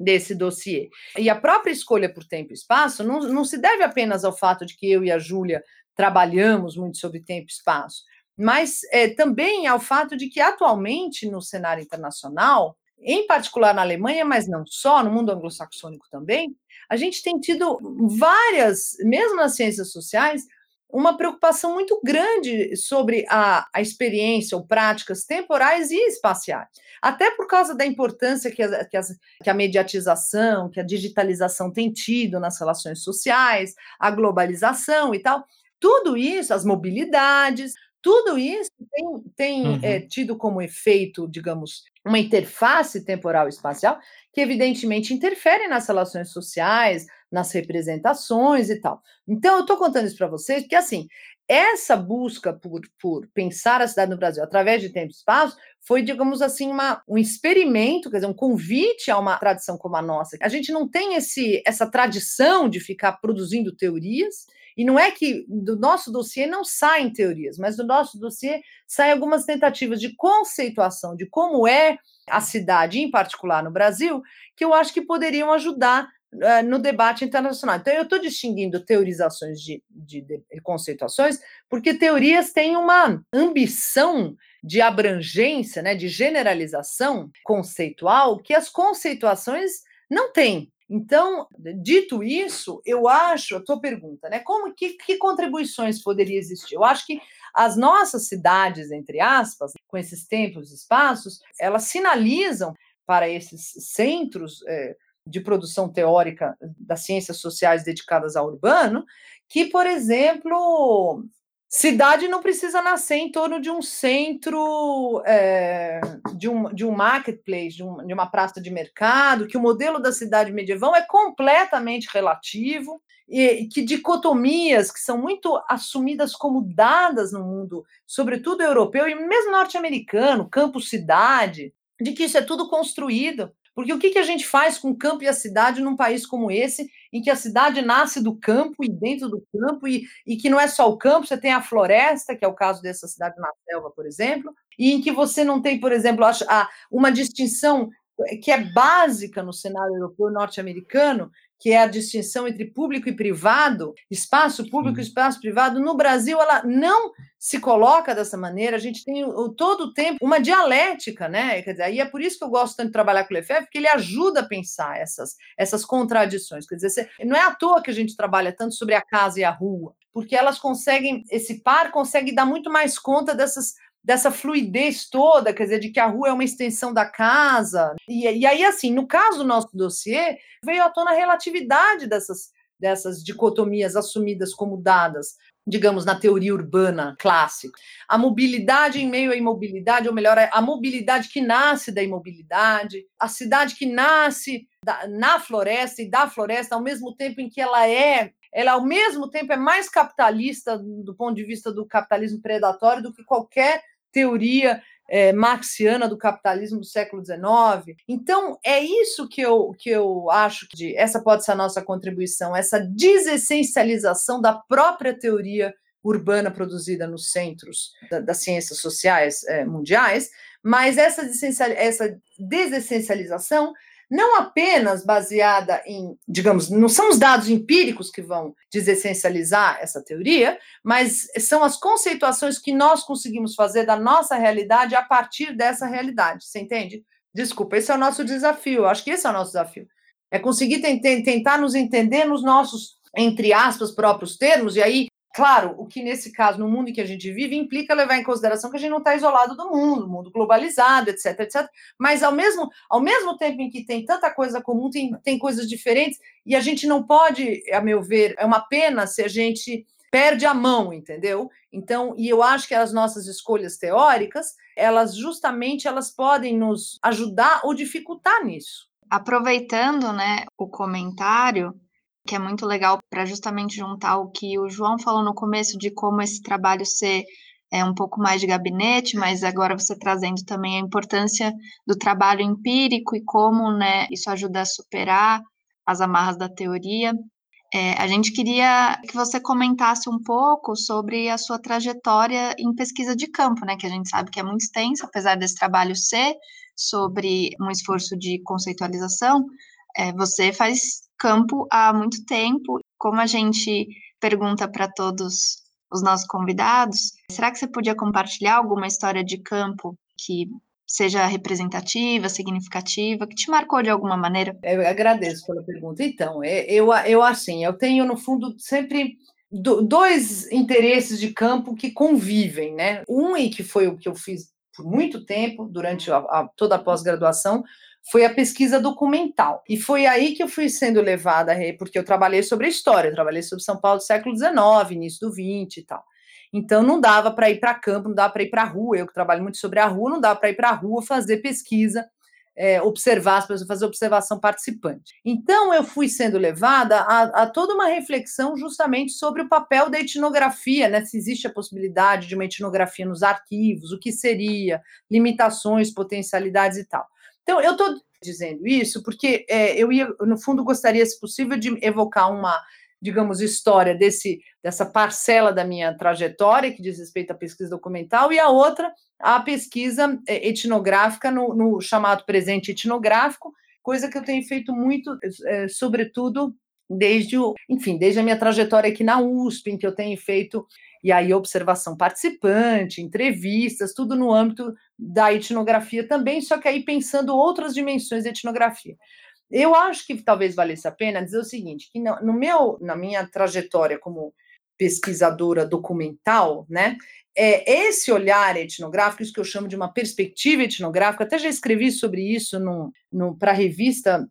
S5: desse dossiê. E a própria escolha por tempo e espaço não, não se deve apenas ao fato de que eu e a Júlia trabalhamos muito sobre tempo e espaço, mas é, também ao fato de que atualmente no cenário internacional, em particular na Alemanha, mas não só, no mundo anglo-saxônico também, a gente tem tido várias, mesmo nas ciências sociais, uma preocupação muito grande sobre a, a experiência ou práticas temporais e espaciais. Até por causa da importância que a, que, as, que a mediatização, que a digitalização tem tido nas relações sociais, a globalização e tal. Tudo isso, as mobilidades, tudo isso tem, tem uhum. é, tido como efeito, digamos, uma interface temporal e espacial que, evidentemente, interfere nas relações sociais, nas representações e tal. Então, eu estou contando isso para vocês porque, assim, essa busca por, por pensar a cidade no Brasil através de tempo e espaço foi, digamos assim, uma, um experimento, quer dizer, um convite a uma tradição como a nossa. A gente não tem esse, essa tradição de ficar produzindo teorias, e não é que do nosso dossiê não saem teorias, mas do nosso dossiê saem algumas tentativas de conceituação de como é a cidade, em particular no Brasil, que eu acho que poderiam ajudar uh, no debate internacional. Então, eu estou distinguindo teorizações de, de, de conceituações, porque teorias têm uma ambição de abrangência, né, de generalização conceitual, que as conceituações não têm. Então, dito isso, eu acho, a tua pergunta, né? Como que, que contribuições poderia existir? Eu acho que as nossas cidades, entre aspas, com esses tempos e espaços, elas sinalizam para esses centros é, de produção teórica das ciências sociais dedicadas ao urbano, que, por exemplo, Cidade não precisa nascer em torno de um centro, é, de, um, de um marketplace, de, um, de uma praça de mercado, que o modelo da cidade medieval é completamente relativo, e que dicotomias que são muito assumidas como dadas no mundo, sobretudo europeu e mesmo norte-americano, campo-cidade, de que isso é tudo construído. Porque o que, que a gente faz com o campo e a cidade num país como esse, em que a cidade nasce do campo e dentro do campo, e, e que não é só o campo, você tem a floresta, que é o caso dessa cidade na selva, por exemplo, e em que você não tem, por exemplo, uma distinção que é básica no cenário europeu norte-americano, que é a distinção entre público e privado, espaço público e espaço privado, no Brasil ela não se coloca dessa maneira, a gente tem o, todo o tempo uma dialética, né? Quer dizer, aí é por isso que eu gosto tanto de trabalhar com o Lefebvre, porque ele ajuda a pensar essas, essas contradições. Quer dizer, não é à toa que a gente trabalha tanto sobre a casa e a rua, porque elas conseguem, esse par consegue dar muito mais conta dessas dessa fluidez toda, quer dizer, de que a rua é uma extensão da casa. E, e aí, assim, no caso do nosso dossiê, veio à tona a relatividade dessas, dessas dicotomias assumidas como dadas, digamos, na teoria urbana clássica. A mobilidade em meio à imobilidade, ou melhor, a mobilidade que nasce da imobilidade, a cidade que nasce da, na floresta e da floresta, ao mesmo tempo em que ela é ela ao mesmo tempo é mais capitalista do ponto de vista do capitalismo predatório do que qualquer teoria é, marxiana do capitalismo do século XIX. Então, é isso que eu, que eu acho que essa pode ser a nossa contribuição, essa desessencialização da própria teoria urbana produzida nos centros da, das ciências sociais é, mundiais, mas essa, essa desessencialização não apenas baseada em, digamos, não são os dados empíricos que vão desessencializar essa teoria, mas são as conceituações que nós conseguimos fazer da nossa realidade a partir dessa realidade. Você entende? Desculpa, esse é o nosso desafio. Acho que esse é o nosso desafio. É conseguir tentar nos entender nos nossos, entre aspas, próprios termos, e aí Claro, o que nesse caso, no mundo em que a gente vive, implica levar em consideração que a gente não está isolado do mundo, mundo globalizado, etc, etc. Mas ao mesmo, ao mesmo tempo em que tem tanta coisa comum, tem, tem coisas diferentes, e a gente não pode, a meu ver, é uma pena se a gente perde a mão, entendeu? Então, e eu acho que as nossas escolhas teóricas, elas justamente elas podem nos ajudar ou dificultar nisso.
S2: Aproveitando, né, o comentário, que é muito legal para justamente juntar o que o João falou no começo de como esse trabalho ser é um pouco mais de gabinete, mas agora você trazendo também a importância do trabalho empírico e como né, isso ajuda a superar as amarras da teoria. É, a gente queria que você comentasse um pouco sobre a sua trajetória em pesquisa de campo, né, que a gente sabe que é muito extensa, apesar desse trabalho ser sobre um esforço de conceitualização, é, você faz campo há muito tempo. Como a gente pergunta para todos os nossos convidados, será que você podia compartilhar alguma história de campo que seja representativa, significativa, que te marcou de alguma maneira?
S5: Eu agradeço pela pergunta. Então, é, eu, eu assim, eu tenho no fundo sempre do, dois interesses de campo que convivem, né? Um e que foi o que eu fiz por muito tempo, durante a, a, toda a pós-graduação, foi a pesquisa documental. E foi aí que eu fui sendo levada, porque eu trabalhei sobre a história, eu trabalhei sobre São Paulo do século XIX, início do XX e tal. Então não dava para ir para campo, não dava para ir para a rua. Eu que trabalho muito sobre a rua, não dava para ir para a rua fazer pesquisa, é, observar as pessoas, fazer observação participante. Então eu fui sendo levada a, a, toda uma reflexão justamente sobre o papel da etnografia, né? Se existe a possibilidade de uma etnografia nos arquivos, o que seria, limitações, potencialidades e tal. Então, eu estou dizendo isso porque é, eu ia, no fundo, gostaria, se possível, de evocar uma, digamos, história desse, dessa parcela da minha trajetória, que diz respeito à pesquisa documental, e a outra, a pesquisa é, etnográfica, no, no chamado presente etnográfico, coisa que eu tenho feito muito, é, sobretudo desde o, enfim, desde a minha trajetória aqui na USP, em que eu tenho feito e aí observação participante, entrevistas, tudo no âmbito da etnografia também, só que aí pensando outras dimensões da etnografia. Eu acho que talvez valesse a pena dizer o seguinte, que no, meu, na minha trajetória como pesquisadora documental, né, é esse olhar etnográfico, isso que eu chamo de uma perspectiva etnográfica, até já escrevi sobre isso para a revista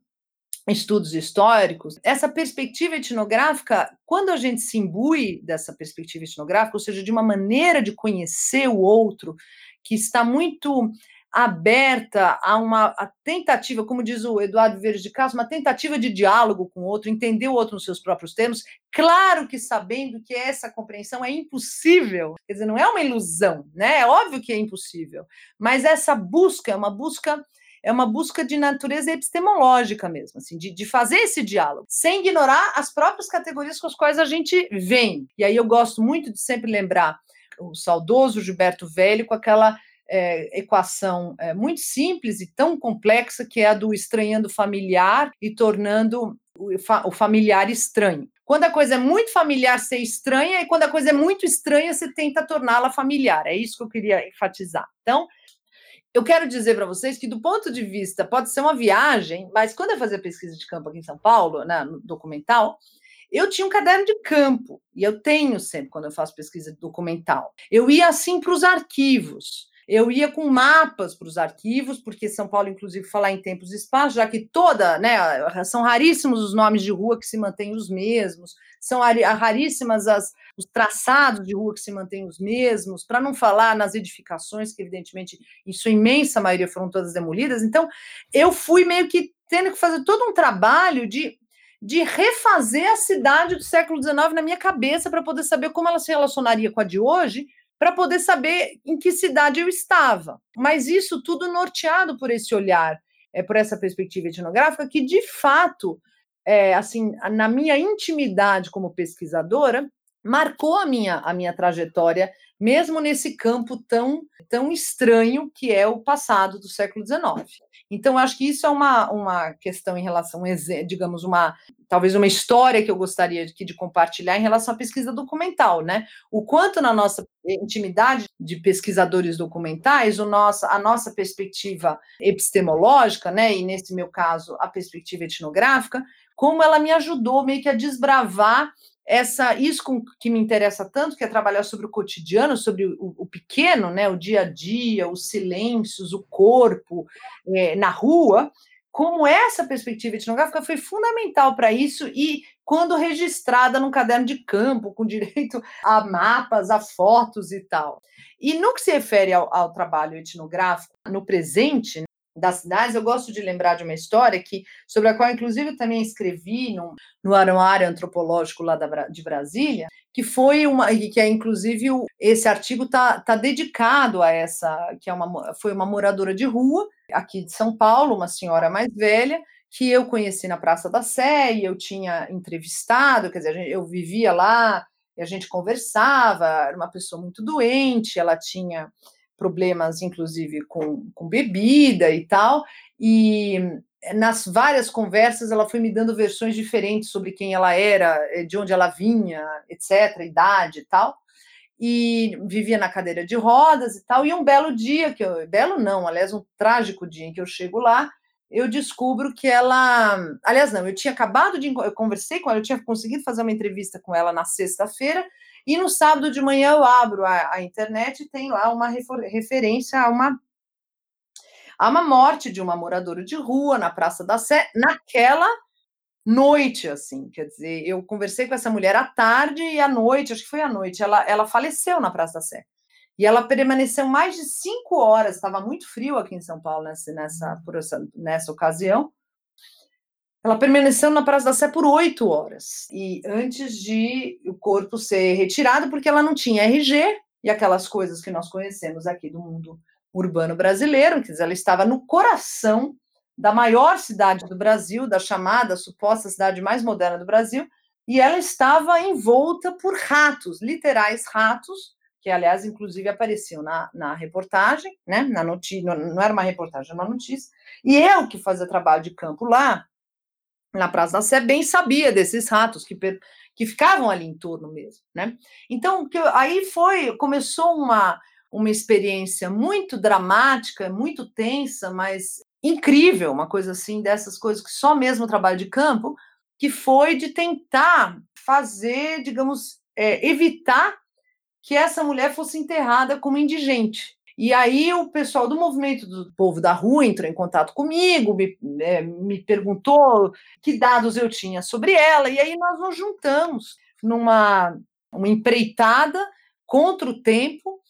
S5: estudos históricos, essa perspectiva etnográfica, quando a gente se imbui dessa perspectiva etnográfica, ou seja, de uma maneira de conhecer o outro que está muito aberta a uma a tentativa, como diz o Eduardo Verde de Castro, uma tentativa de diálogo com o outro, entender o outro nos seus próprios termos, claro que sabendo que essa compreensão é impossível, quer dizer, não é uma ilusão, né? É óbvio que é impossível, mas essa busca é uma busca é uma busca de natureza epistemológica mesmo, assim, de, de fazer esse diálogo, sem ignorar as próprias categorias com as quais a gente vem. E aí eu gosto muito de sempre lembrar o saudoso Gilberto Velho com aquela é, equação é, muito simples e tão complexa que é a do estranhando familiar e tornando o, fa o familiar estranho. Quando a coisa é muito familiar, ser estranha, e quando a coisa é muito estranha, você tenta torná-la familiar. É isso que eu queria enfatizar. Então, eu quero dizer para vocês que, do ponto de vista, pode ser uma viagem, mas quando eu fazia pesquisa de campo aqui em São Paulo, né, no documental, eu tinha um caderno de campo, e eu tenho sempre quando eu faço pesquisa documental. Eu ia assim para os arquivos. Eu ia com mapas para os arquivos, porque São Paulo, inclusive, falar em tempos e espaço, já que toda, né, são raríssimos os nomes de rua que se mantêm os mesmos, são raríssimas as, os traçados de rua que se mantêm os mesmos, para não falar nas edificações, que evidentemente, em sua imensa maioria, foram todas demolidas. Então, eu fui meio que tendo que fazer todo um trabalho de de refazer a cidade do século XIX na minha cabeça para poder saber como ela se relacionaria com a de hoje para poder saber em que cidade eu estava. Mas isso tudo norteado por esse olhar, é por essa perspectiva etnográfica que de fato, é, assim, na minha intimidade como pesquisadora, marcou a minha a minha trajetória, mesmo nesse campo tão tão estranho que é o passado do século XIX. Então, acho que isso é uma, uma questão em relação, digamos, uma talvez uma história que eu gostaria de, de compartilhar em relação à pesquisa documental, né? O quanto na nossa intimidade de pesquisadores documentais, o nosso, a nossa perspectiva epistemológica, né? E nesse meu caso, a perspectiva etnográfica, como ela me ajudou meio que a desbravar essa isso com, que me interessa tanto, que é trabalhar sobre o cotidiano, sobre o, o pequeno, né, o dia a dia, os silêncios, o corpo é, na rua, como essa perspectiva etnográfica foi fundamental para isso e quando registrada num caderno de campo, com direito a mapas, a fotos e tal. E no que se refere ao, ao trabalho etnográfico no presente, das cidades, eu gosto de lembrar de uma história que, sobre a qual, inclusive, eu também escrevi no, no Anuário Antropológico lá da, de Brasília, que foi uma, que é inclusive o, esse artigo está tá dedicado a essa, que é uma, foi uma moradora de rua aqui de São Paulo, uma senhora mais velha, que eu conheci na Praça da Sé e eu tinha entrevistado, quer dizer, eu vivia lá e a gente conversava, era uma pessoa muito doente, ela tinha problemas, inclusive, com, com bebida e tal, e nas várias conversas ela foi me dando versões diferentes sobre quem ela era, eh, de onde ela vinha, etc., idade e tal, e vivia na cadeira de rodas e tal, e um belo dia, que eu, belo não, aliás, um trágico dia em que eu chego lá, eu descubro que ela. Aliás, não, eu tinha acabado de. Eu conversei com ela, eu tinha conseguido fazer uma entrevista com ela na sexta-feira, e no sábado de manhã eu abro a, a internet e tem lá uma referência a uma, a uma morte de uma moradora de rua na Praça da Sé, naquela noite, assim, quer dizer, eu conversei com essa mulher à tarde e à noite, acho que foi à noite, ela, ela faleceu na Praça da Sé. E ela permaneceu mais de cinco horas, estava muito frio aqui em São Paulo nessa, nessa, nessa ocasião. Ela permaneceu na Praça da Sé por oito horas. E antes de o corpo ser retirado, porque ela não tinha RG e aquelas coisas que nós conhecemos aqui do mundo urbano brasileiro, quer dizer, ela estava no coração da maior cidade do Brasil, da chamada suposta cidade mais moderna do Brasil, e ela estava envolta por ratos, literais ratos, que aliás, inclusive, apareciam na, na reportagem, né? Na notícia, não era uma reportagem, era uma notícia. E eu, que fazia trabalho de campo lá, na Praça da Sé, bem sabia desses ratos que, que ficavam ali em torno mesmo, né? Então, que, aí foi, começou uma, uma experiência muito dramática, muito tensa, mas incrível, uma coisa assim, dessas coisas que só mesmo o trabalho de campo, que foi de tentar fazer, digamos, é, evitar que essa mulher fosse enterrada como indigente. E aí o pessoal do movimento do povo da rua entrou em contato comigo, me, é, me perguntou que dados eu tinha sobre ela, e aí nós nos juntamos numa uma empreitada contra o tempo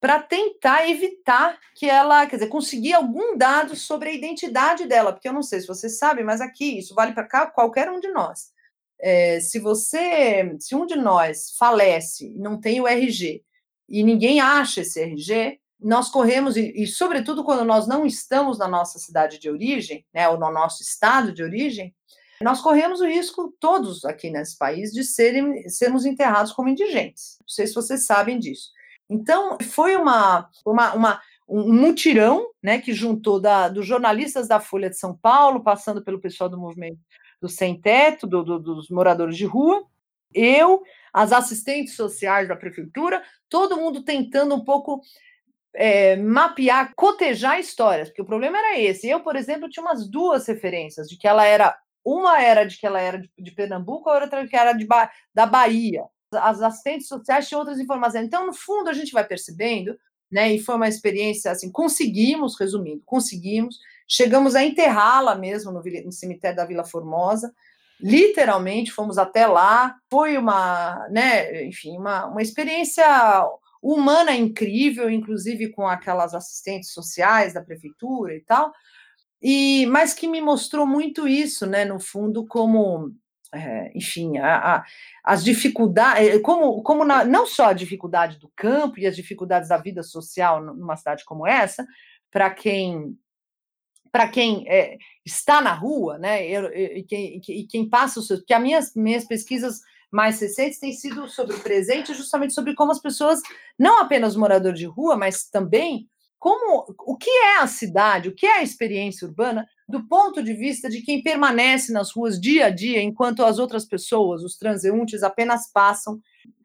S5: para tentar evitar que ela, quer dizer, conseguir algum dado sobre a identidade dela, porque eu não sei se vocês sabem, mas aqui isso vale para qualquer um de nós. É, se você, se um de nós falece e não tem o RG e ninguém acha esse RG, nós corremos, e, e, sobretudo quando nós não estamos na nossa cidade de origem, né, ou no nosso estado de origem, nós corremos o risco, todos aqui nesse país, de serem, sermos enterrados como indigentes. Não sei se vocês sabem disso. Então, foi uma, uma, uma um mutirão né, que juntou da, dos jornalistas da Folha de São Paulo, passando pelo pessoal do movimento do sem-teto, do, do, dos moradores de rua, eu, as assistentes sociais da prefeitura, todo mundo tentando um pouco é, mapear, cotejar histórias, porque o problema era esse. Eu, por exemplo, tinha umas duas referências de que ela era. Uma era de que ela era de, de Pernambuco, a outra que era de, da Bahia. As assistentes sociais tinham outras informações. Então, no fundo, a gente vai percebendo, né? E foi uma experiência assim, conseguimos, resumindo, conseguimos Chegamos a enterrá-la mesmo no, no, cemitério da Vila Formosa. Literalmente fomos até lá. Foi uma, né, enfim, uma, uma experiência humana incrível, inclusive com aquelas assistentes sociais da prefeitura e tal. E mas que me mostrou muito isso, né, no fundo, como é, enfim, a, a, as dificuldades, é, como, como na, não só a dificuldade do campo e as dificuldades da vida social numa cidade como essa, para quem para quem é, está na rua, né, e, quem, e quem passa os seus. Porque as minhas, minhas pesquisas mais recentes têm sido sobre o presente, justamente sobre como as pessoas, não apenas moradores de rua, mas também como o que é a cidade, o que é a experiência urbana, do ponto de vista de quem permanece nas ruas dia a dia, enquanto as outras pessoas, os transeuntes, apenas passam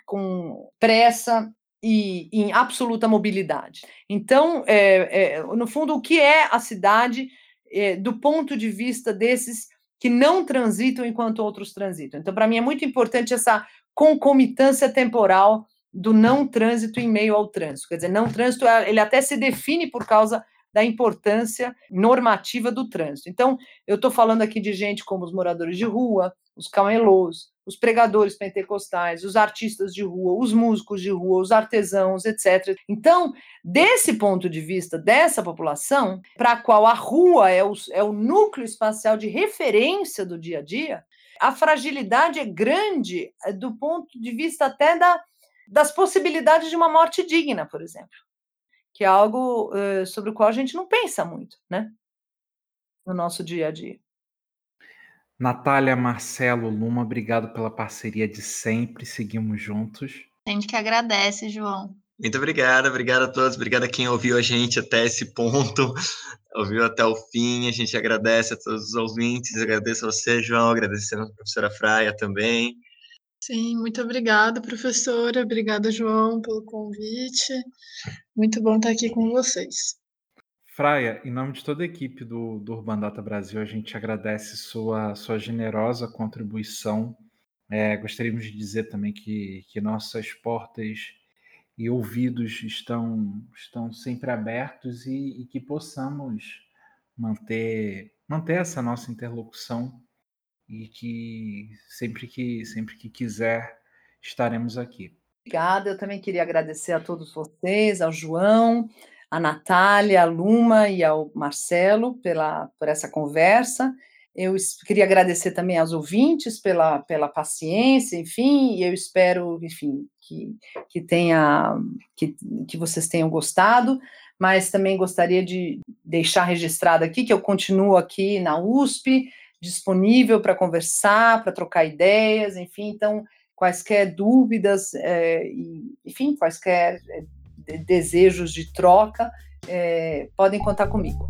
S5: com pressa e em absoluta mobilidade. Então, é, é, no fundo, o que é a cidade é, do ponto de vista desses que não transitam enquanto outros transitam. Então, para mim, é muito importante essa concomitância temporal do não trânsito em meio ao trânsito. Quer dizer, não trânsito, ele até se define por causa da importância normativa do trânsito. Então, eu estou falando aqui de gente como os moradores de rua, os camelôs, os pregadores pentecostais, os artistas de rua, os músicos de rua, os artesãos, etc. Então, desse ponto de vista dessa população, para a qual a rua é o, é o núcleo espacial de referência do dia a dia, a fragilidade é grande eh, do ponto de vista até da, das possibilidades de uma morte digna, por exemplo, que é algo uh, sobre o qual a gente não pensa muito, né, no nosso dia a dia.
S1: Natália, Marcelo, Luma, obrigado pela parceria de sempre. Seguimos juntos.
S2: A gente que agradece, João.
S4: Muito obrigado, obrigado a todos, obrigado a quem ouviu a gente até esse ponto, ouviu até o fim. A gente agradece a todos os ouvintes, agradeço a você, João, agradecendo a professora Fraia também.
S3: Sim, muito obrigada, professora. Obrigada, João, pelo convite. Muito bom estar aqui com vocês.
S1: Fraia, em nome de toda a equipe do, do Urban Data Brasil, a gente agradece sua, sua generosa contribuição. É, gostaríamos de dizer também que, que nossas portas e ouvidos estão, estão sempre abertos e, e que possamos manter, manter essa nossa interlocução e que sempre que sempre que quiser estaremos aqui.
S5: Obrigada, eu também queria agradecer a todos vocês, ao João, a Natália, a Luma e ao Marcelo pela, por essa conversa. Eu queria agradecer também aos ouvintes pela, pela paciência, enfim, e eu espero, enfim, que, que tenha que, que vocês tenham gostado, mas também gostaria de deixar registrado aqui que eu continuo aqui na USP, disponível para conversar, para trocar ideias, enfim, então quaisquer dúvidas, é, enfim, quaisquer é, desejos de troca, é, podem contar comigo.